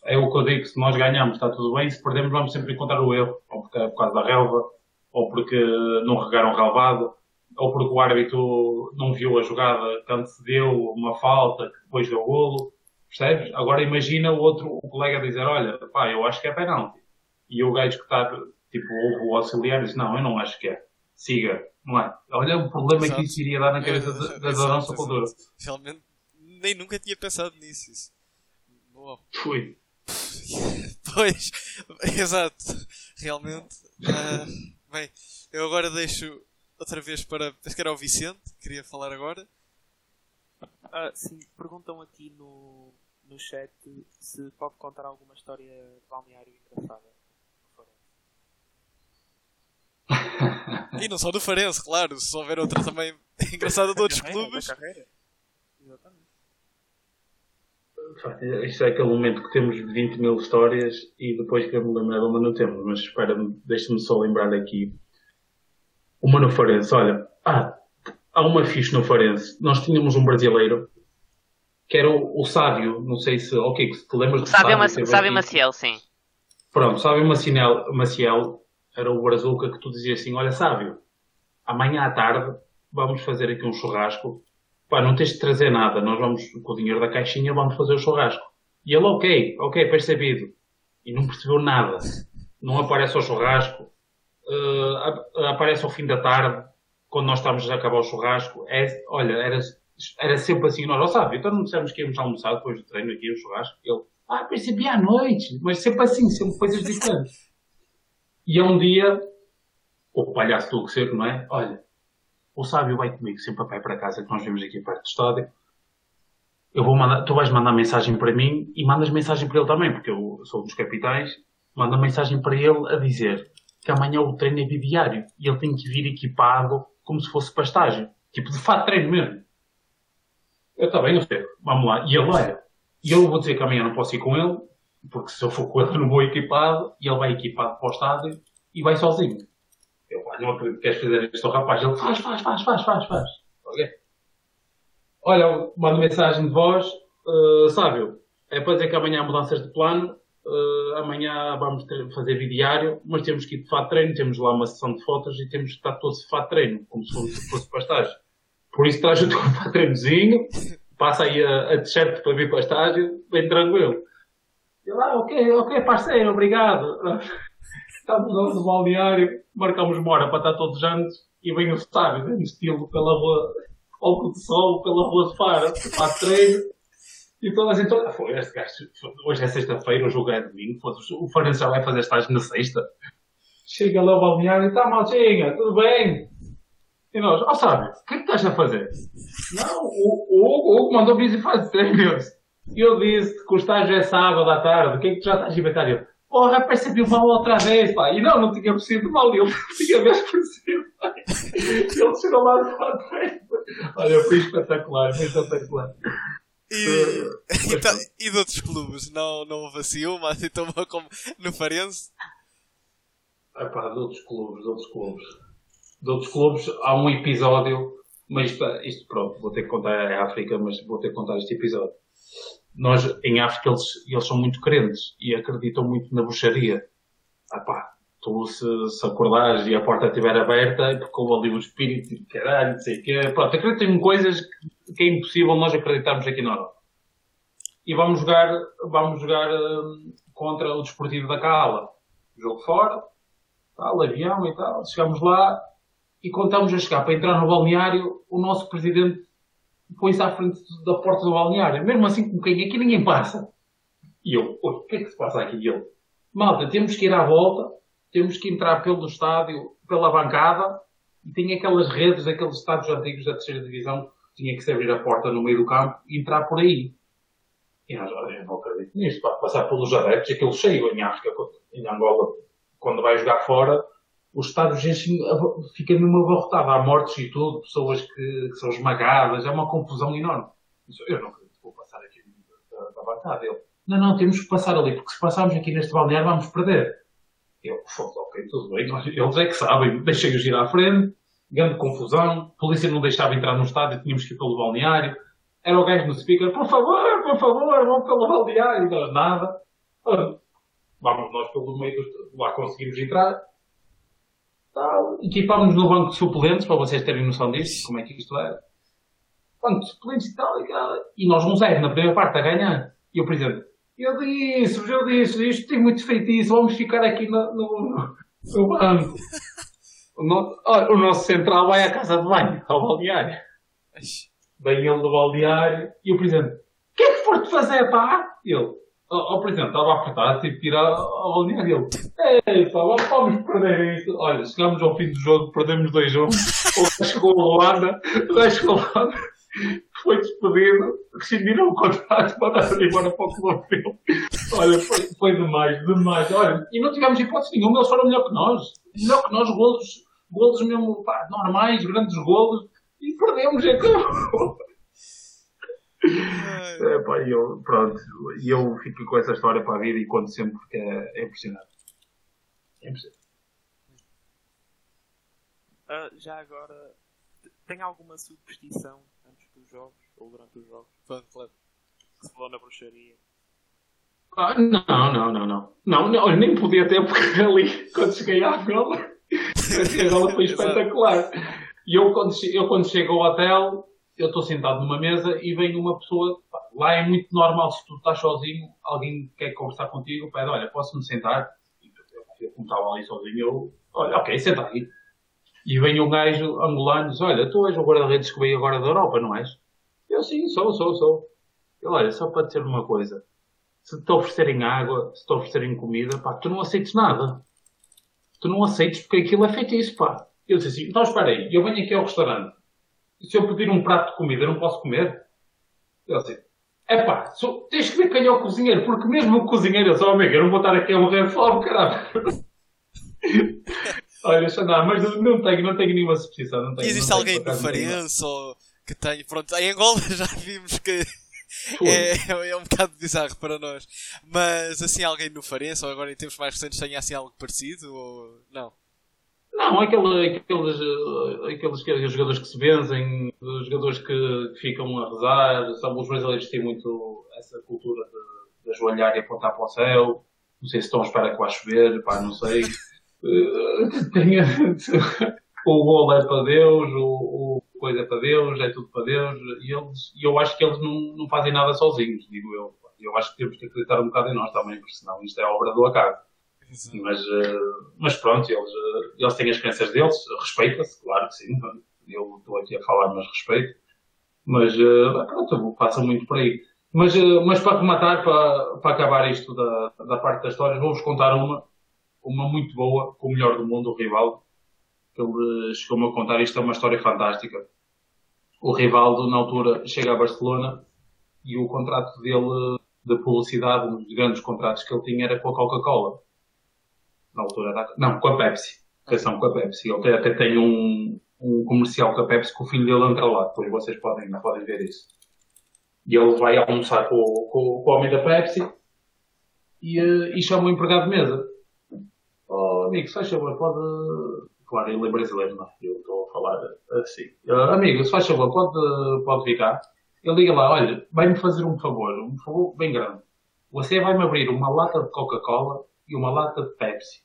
É o que eu digo, se nós ganhamos está tudo bem, se perdemos vamos sempre encontrar o erro, ou porque é por causa da relva, ou porque não regaram relvado, ou porque o árbitro não viu a jogada que antecedeu uma falta, que depois deu o golo, percebes? Agora imagina o outro, o colega dizer, olha, pá, eu acho que é penalti e o gajo que está, tipo, o auxiliar diz, não, eu não acho que é. Siga, não é? Olha o problema exato. que isso iria dar na cabeça é, da, da nossa cultura. Realmente, nem nunca tinha pensado nisso. Isso. Boa. Fui. pois, exato. Realmente. Uh, bem, eu agora deixo outra vez para. Acho que era o Vicente, queria falar agora. Ah, sim, perguntam aqui no, no chat se pode contar alguma história de balneário engraçada. e não só do Farense, claro, se houver outra também engraçada de outros clubes. Exatamente. Isto é aquele momento que temos 20 mil histórias e depois que eu me lembrar uma não temos, mas espera, deixa-me só lembrar aqui. Uma no Farense, olha, ah, há uma fixe no Farense. Nós tínhamos um brasileiro que era o, o Sávio, não sei se, ok, se te lembras do Sávio. Sávio, Sávio Maciel, sim. Pronto, Sávio Maciel, Maciel era o Brazuca que tu dizias assim, olha sábio, amanhã à tarde vamos fazer aqui um churrasco. Pá, não tens de trazer nada, nós vamos, com o dinheiro da caixinha, vamos fazer o churrasco. E ele, ok, ok, percebido. E não percebeu nada. Não aparece ao churrasco. Uh, aparece ao fim da tarde, quando nós estamos a acabar o churrasco. É, olha, era, era sempre assim. Nós, já sabe, então não dissemos que íamos almoçar depois do treino aqui no churrasco. Ele, ah, percebi à noite. Mas sempre assim, sempre coisas diferentes. E é um dia, o palhaço do seco, não é? Olha, o sábio vai comigo sempre a pé para casa, que nós vimos aqui perto do estádio. Eu vou mandar, tu vais mandar mensagem para mim e mandas mensagem para ele também, porque eu sou um dos capitães. Manda mensagem para ele a dizer que amanhã o treino é bidiário e ele tem que vir equipado como se fosse para estágio. Tipo, de fato treino mesmo. Eu também, eu sei. Vamos lá. E ele, olha, e eu vou dizer que amanhã não posso ir com ele, porque se eu for com ele não vou equipado, e ele vai equipado para o estádio e vai sozinho. Eu, não acredito que queres fazer isto ao rapaz. Ele, faz, faz, faz, faz, faz, faz. Ok? Olha, mando mensagem de voz, uh, sábio, é para dizer que amanhã há mudanças de plano, uh, amanhã vamos ter, fazer diário, mas temos que ir de fato treino, temos lá uma sessão de fotos e temos que estar todos de fato treino, como se fosse, fosse estágio. Por isso traz o teu fato treinozinho, passa aí a, a t-shirt para vir para o estágio, bem tranquilo. Eu, ah, ok, ok, parceiro, obrigado. Estamos no balneário, marcamos uma hora para estar todos juntos e vem o sábio, em estilo pela rua, ao de sol, pela rua de Faro, para treino. E todas então, foi, este gajo, hoje é sexta-feira, o jogo é domingo, o Farense já vai fazer estágio na sexta. Chega lá ao balneário e está maltinha, tudo bem? E nós, ó oh, sábio, o que é que estás a fazer? Não, o Hugo mandou vir e fazer treinos. E eu disse que o estágio é sábado à tarde, o que é que tu já estás a inventar? Eu, porra, percebi o mal outra vez, pá. E não, não tinha percebido mal, ele tinha vez percebido. Ele chegou lá de frente. Olha, foi espetacular, foi espetacular. E, uh, então, e de outros clubes? Não, não houve assim uma, assim tão boa como no Farense? Ah pá, de outros clubes, de outros clubes. De outros clubes, há um episódio, mas isto, pronto, vou ter que contar, é África, mas vou ter que contar este episódio nós, em África, eles, eles são muito crentes e acreditam muito na bruxaria. Ah pá, tu se, se acordares e a porta estiver aberta, é porque houve ali um espírito de caralho, não sei o quê. Pronto, acreditam em coisas que, que, é impossível nós acreditarmos aqui na Europa. E vamos jogar, vamos jogar hum, contra o Desportivo da Cala. Jogo fora, tal, avião e tal. Chegamos lá e contamos a chegar para entrar no balneário, o nosso presidente põe-se à frente da porta do balneário, mesmo assim com quem aqui ninguém passa. E eu, o que é que se passa aqui? E ele, malta, temos que ir à volta, temos que entrar pelo estádio, pela bancada, e tem aquelas redes, aqueles estádios antigos da terceira divisão, tinha que se abrir a porta no meio do campo e entrar por aí. E nós, eu não acredito nisto, passar pelos adeptos, aquilo cheio em África, em Angola, quando vai jogar fora, os estádios enchem, fica numa abarrotada. Há mortes e tudo, pessoas que, que, são esmagadas, é uma confusão enorme. Eu não acredito que vou passar aqui da, da bancada. Ele, não, não, temos que passar ali, porque se passarmos aqui neste balneário vamos perder. Eu, ok, tudo bem, eles é que sabem, deixei-os ir à frente, grande confusão, a polícia não deixava entrar no estádio, tínhamos que ir pelo balneário. Era o gajo no speaker, por favor, por favor, vamos pelo balneário, e nós nada. Vamos nós pelo meio, lá conseguimos entrar tal. Equipámos no banco de suplentes, para vocês terem noção disso, como é que isto é. Banco de suplentes e tal, e, e nós um zero na primeira parte a ganhar. E o presidente, eu disse, eu disse, isto tem muito feitiço, vamos ficar aqui no, no, no banco. O, no, o nosso central vai à casa de banho, ao balneário. Vem ele do balneário e o presidente, o que é que foste fazer, pá? Ele, ao presidente estava a apertar, tive que ir ao balneário dele. Ei, pá, vamos perder isto. Olha, chegamos ao fim do jogo, perdemos 2-1. O gajo chegou a Holanda, o gajo chegou a Holanda, foi despedido, rescindiram o contrato, mandaram embora para o clube dele. Olha, foi, foi demais, demais. Olha, e não tivemos hipótese nenhuma, eles foram melhor que nós. Melhor que nós, golos, golos mesmo, pá, normais, grandes golos, e perdemos, então. É, pá, eu, pronto, eu fico com essa história para a vida e conto sempre porque é, é impressionante. É impressionante. Uh, já agora, tem alguma superstição jogos ou durante os jogos? Que se falou na bruxaria? Ah, não, não, não, não. Não, não, nem podia ter porque ali, quando cheguei à Angola, a Angola foi espetacular. E eu quando, eu quando chego ao hotel, eu estou sentado numa mesa e vem uma pessoa, lá é muito normal, se tu estás sozinho, alguém quer conversar contigo, pede, olha, posso-me sentar? Eu, como estava ali sozinho, eu, olha, ok, senta aí. E vem um gajo angolano e diz, olha, tu és o guarda-redes que veio agora da Europa, não és? Eu, sim, sou, sou, sou. Eu, olha, só para dizer uma coisa, se te oferecerem água, se te oferecerem comida, pá, tu não aceites nada. Tu não aceites porque aquilo é feito isso, pá. Eu disse assim, então espera aí, eu venho aqui ao restaurante, se eu pedir um prato de comida, não posso comer? Ele disse, é pá, tens que ver quem é o cozinheiro, porque mesmo o cozinheiro, eu sou amigo, eu não vou estar aqui a morrer de fome, caralho. Olha, não, mas não tenho, não tenho nenhuma suposição. Não tenho, existe alguém no Farense ou que tenha. Pronto, em Angola já vimos que é, é um bocado bizarro para nós. Mas assim, alguém no Farense ou agora em tempos mais recentes tenha assim algo parecido ou não? Não, aquele, aqueles, aqueles, aqueles jogadores que se benzem, jogadores que ficam a rezar, sabe, os brasileiros têm muito essa cultura de, de ajoelhar e apontar para o céu. Não sei se estão à espera que vá chover, pá, não sei. Tenha, o gol é para Deus, o coisa é para Deus, é tudo para Deus, e eles, eu acho que eles não, não fazem nada sozinhos, digo eu. Eu acho que temos que acreditar um bocado em nós também, porque senão isto é obra do acaso. Mas, uh, mas pronto, eles, uh, eles têm as crenças deles, respeita-se, claro que sim. Eu estou aqui a falar, mas respeito. Mas uh, pronto, passa muito por aí. Mas, mas para rematar, para, para acabar isto da, da parte das histórias, vou-vos contar uma, uma muito boa, com o melhor do mundo, o Rivaldo. Que ele chegou-me a contar, isto é uma história fantástica. O Rivaldo, na altura, chega a Barcelona e o contrato dele de publicidade, um dos grandes contratos que ele tinha era com a Coca-Cola na altura da... Não, com a Pepsi. Atenção, com a Pepsi. Ele até tem um, um comercial com a Pepsi que o filho dele entra lá. Depois vocês podem, podem ver isso. E ele vai almoçar com, com, com o homem da Pepsi e, eh, e chama o empregado de mesa. Oh, amigo, se faz favor, pode... Claro, ele é brasileiro, não. Eu estou a falar assim. Uh, amigo, se faz favor, pode, pode ficar. Ele liga lá, olha, vai-me fazer um favor, um favor bem grande. Você vai-me abrir uma lata de Coca-Cola e uma lata de Pepsi.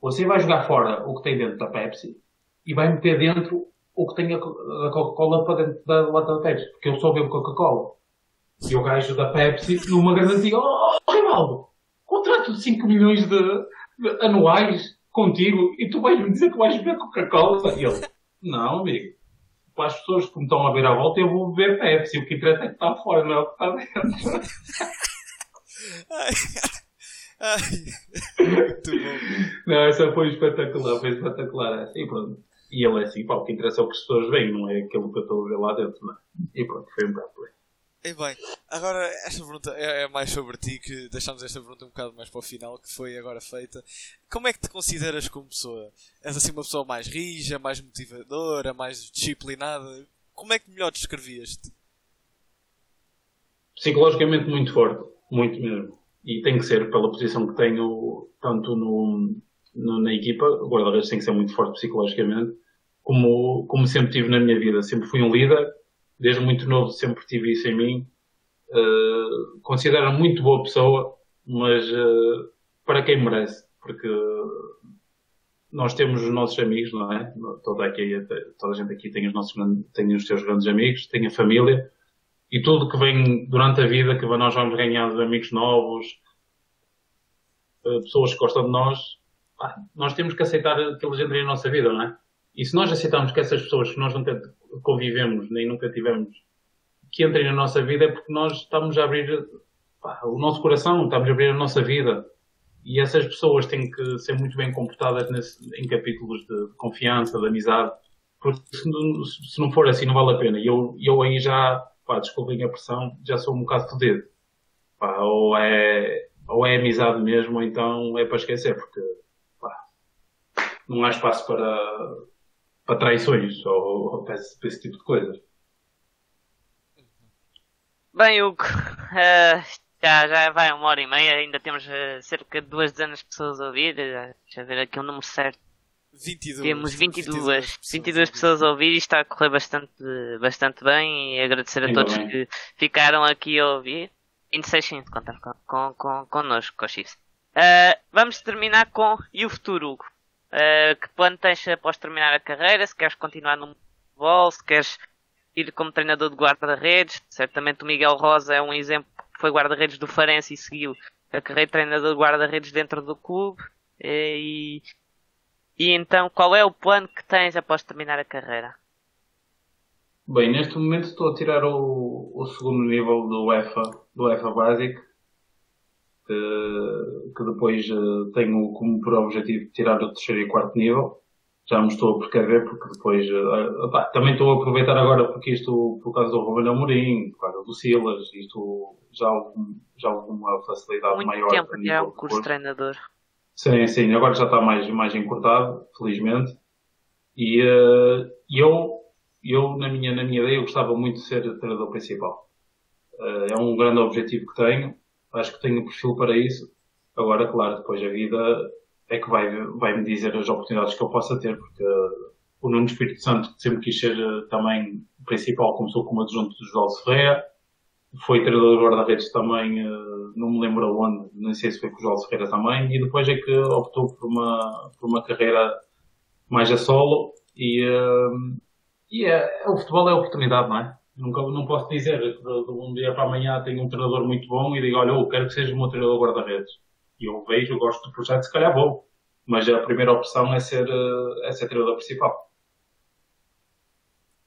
Você vai jogar fora o que tem dentro da Pepsi e vai meter dentro o que tem a Coca-Cola para dentro da lata da Pepsi, porque eu só bebo Coca-Cola. E o gajo da Pepsi, numa garantia, oh, Rivaldo, contrato de 5 milhões de, de, anuais contigo e tu vais me dizer que vais beber Coca-Cola? E ele, não, amigo. Para as pessoas que me estão a ver à volta, eu vou beber Pepsi. O que interessa é que está fora, não é o que está dentro. Ai, muito bom. Não, essa foi espetacular, foi espetacular. E pronto. E ele é assim, pá, o que interessa é o que as pessoas veem, não é aquilo que eu estou a ver lá dentro, não é? E pronto, foi um bocado por aí. E bem, agora esta pergunta é, é, mais sobre ti, que deixámos esta pergunta um bocado mais para o final, que foi agora feita. Como é que te consideras como pessoa? És assim uma pessoa mais rija, mais motivadora, mais disciplinada? Como é que melhor descrevias-te? Psicologicamente muito forte, muito mesmo e tem que ser pela posição que tenho, tanto no, no na equipa, o guarda-redes tem que ser muito forte psicologicamente, como, como sempre tive na minha vida. Sempre fui um líder, desde muito novo sempre tive isso em mim. Uh, considero muito boa pessoa, mas uh, para quem merece, porque nós temos os nossos amigos, não é? Toda, aqui, toda a gente aqui tem os, nossos, tem os seus grandes amigos, tem a família, e tudo que vem durante a vida, que nós vamos ganhando amigos novos, eh, pessoas que gostam de nós, nós temos que aceitar que eles entrem na nossa vida, não é? E se nós aceitarmos que essas pessoas que nós nunca convivemos, nem nunca tivemos, que entrem na nossa vida é porque nós estamos a abrir pá, o nosso coração, estamos a abrir a nossa vida. E essas pessoas têm que ser muito bem comportadas nesse, em capítulos de confiança, de amizade. Porque se, se não for assim, não vale a pena. E eu, eu aí já, pá, desculpem a pressão, já sou um bocado fodido. Pá, ou é, ou é amizade mesmo, ou então é para esquecer, porque, pá, não há espaço para, para traições, ou, ou para, esse, para esse tipo de coisas. Bem, Hugo, uh, já, já vai uma hora e meia, ainda temos uh, cerca de duas dezenas de pessoas a ouvir, uh, deixa eu ver aqui o número certo. 22. Temos 22, 22, 22 pessoas a ouvir e está a correr bastante, bastante bem e agradecer a todos bem. que ficaram aqui a ouvir. 26 sim, contar com, com, com, connosco, com. Uh, vamos terminar com e o futuro, Hugo? Uh, que plano tens após terminar a carreira? Se queres continuar no futebol, se queres ir como treinador de guarda-redes. Certamente o Miguel Rosa é um exemplo que foi guarda-redes do Farense e seguiu a carreira de treinador de guarda-redes dentro do clube. E, e então, qual é o plano que tens após terminar a carreira? Bem, neste momento estou a tirar o, o segundo nível do EFA, do EFA Basic, que, que depois uh, tenho como por objetivo tirar o terceiro e quarto nível. Já me estou a precaver porque depois uh, também estou a aproveitar agora porque isto, por causa do Ruben Amorim, por causa do Silas, isto já algum, já alguma facilidade Muito maior. tempo a é um curso de treinador. Sim, sim, agora já está mais, mais encurtado, felizmente. E uh, eu, eu na, minha, na minha ideia, eu gostava muito de ser treinador principal. Uh, é um grande objetivo que tenho. Acho que tenho perfil para isso. Agora, claro, depois a vida é que vai, vai me dizer as oportunidades que eu possa ter, porque uh, o Nuno Espírito Santo sempre quis ser também principal, começou como adjunto do João Ferreira foi treinador de guarda-redes também, uh, não me lembro aonde, nem sei se foi com o João Ferreira também, e depois é que optou por uma, por uma carreira mais a solo, e, uh, e é, é, o futebol é oportunidade, não é? Nunca, não posso dizer que de, um dia para amanhã tenho um treinador muito bom e digo, olha, eu quero que seja o meu treinador guarda-redes. E eu vejo, eu gosto do projeto, se calhar vou. Mas a primeira opção é ser, eh, é ser treinador principal.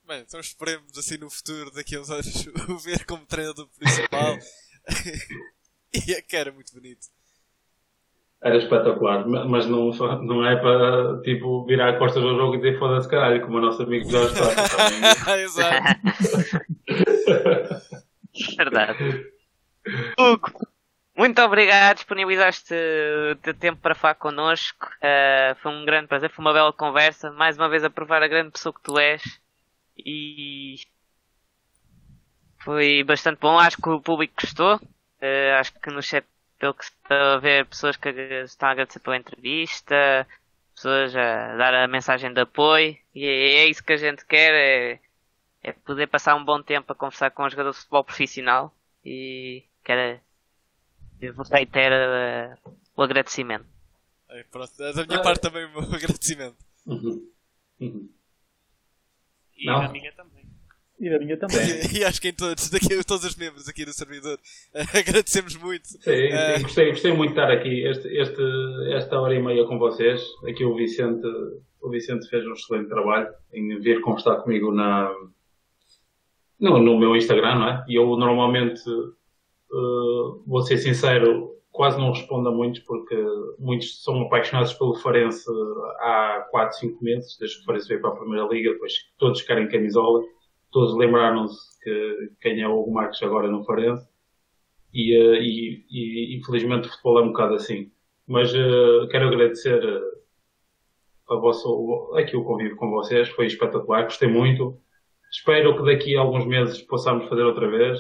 Bem, então esperemos assim no futuro, daqui a uns anos, o ver como treinador principal. e é que era muito bonito. Era espetacular, mas não, não é para tipo virar costas ao jogo e dizer foda-se caralho, como o nosso amigo já está. Exato. Verdade. Hugo, muito obrigado, disponibilizaste o teu tempo para falar connosco. Uh, foi um grande prazer, foi uma bela conversa. Mais uma vez a provar a grande pessoa que tu és e foi bastante bom. Acho que o público gostou. Uh, acho que no chat, pelo que está a ver, pessoas que estão a agradecer pela entrevista, pessoas a dar a mensagem de apoio. E é, é isso que a gente quer: é, é, poder passar um bom tempo a conversar com um jogador de futebol profissional. E quero reiterar uh, o agradecimento. É, pronto, da minha parte também o meu agradecimento. Uhum. Uhum. E Não. da minha também. E da minha também. e acho que em todos, daqui, todos os membros aqui do servidor agradecemos muito. Sim, sim uh... gostei, gostei muito de estar aqui este, este, esta hora e meia com vocês. Aqui o Vicente, o Vicente fez um excelente trabalho em vir conversar comigo na, no, no meu Instagram, não é? E eu normalmente, uh, vou ser sincero, quase não respondo a muitos porque muitos são apaixonados pelo Farense há 4, 5 meses, desde que o Farense veio para a Primeira Liga, depois todos querem camisola, todos lembraram-se que quem é o Hugo Marques agora no Farense e, eh, e, e, infelizmente o futebol é um bocado assim. Mas uh, quero agradecer a vosso, aqui o convívio com vocês, foi espetacular, gostei muito. Espero que daqui a alguns meses possamos fazer outra vez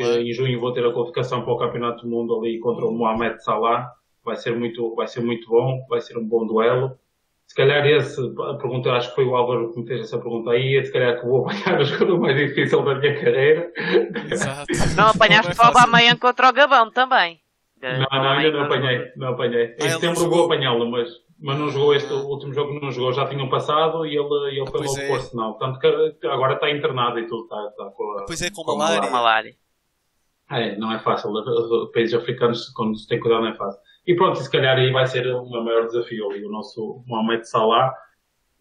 em junho vou ter a qualificação para o Campeonato do Mundo ali contra o Mohamed Salah. Vai ser muito, vai ser muito bom, vai ser um bom duelo. Se calhar esse, a pergunta, acho que foi o Álvaro que me fez essa pergunta aí, se calhar que vou apanhar o jogador mais difícil da minha carreira. Exato. Não apanhaste só o amanhã contra o Gabão também. Não, não, ainda não apanhei, não apanhei. Em setembro vou apanhá-lo, mas, mas não jogou este, o último jogo não jogou, já tinham passado e ele, ele foi logo é. por não Portanto, que agora está internado e tudo, está, está com a, Pois é, com, com malária. malária. É, não é fácil. Os países africanos, quando se tem cuidado, não é fácil. E pronto, se calhar aí vai ser o meu maior desafio ali, o nosso Mohamed Salah.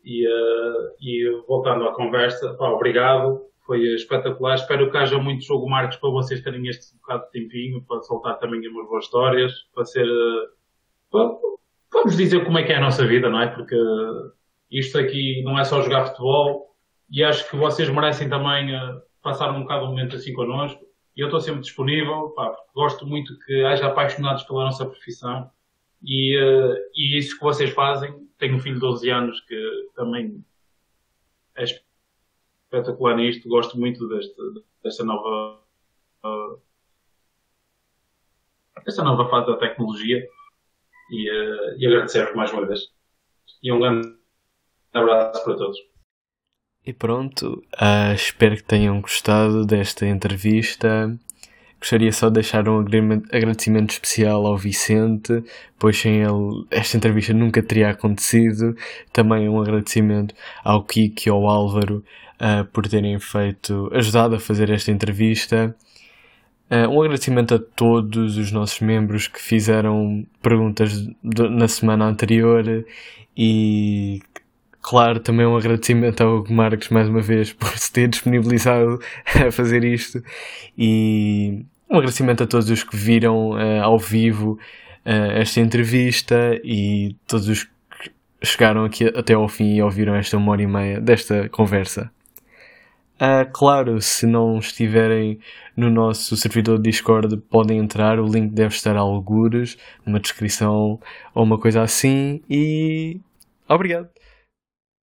E, uh, e voltando à conversa, pá, obrigado. Foi espetacular. Espero que haja muito jogo Marcos para vocês terem este bocado de tempinho, para soltar também umas boas histórias, para ser. Uh, para, vamos dizer como é que é a nossa vida, não é? Porque isto aqui não é só jogar futebol e acho que vocês merecem também uh, passar um bocado um momento assim connosco e eu estou sempre disponível, pá, gosto muito que haja apaixonados pela nossa profissão e, uh, e isso que vocês fazem. Tenho um filho de 12 anos que também é espetacular nisto, gosto muito deste, desta nova uh, desta nova fase da tecnologia e, uh, e agradecer-vos mais uma vez. E um grande abraço para todos. E pronto, uh, espero que tenham gostado desta entrevista. Gostaria só de deixar um agradecimento especial ao Vicente, pois sem ele esta entrevista nunca teria acontecido. Também um agradecimento ao Kiko e ao Álvaro uh, por terem feito, ajudado a fazer esta entrevista. Uh, um agradecimento a todos os nossos membros que fizeram perguntas de, na semana anterior e claro, também um agradecimento ao Marcos mais uma vez por se ter disponibilizado a fazer isto e um agradecimento a todos os que viram uh, ao vivo uh, esta entrevista e todos os que chegaram aqui até ao fim e ouviram esta uma hora e meia desta conversa. Uh, claro, se não estiverem no nosso servidor de Discord, podem entrar, o link deve estar a algures, numa descrição ou uma coisa assim. E obrigado!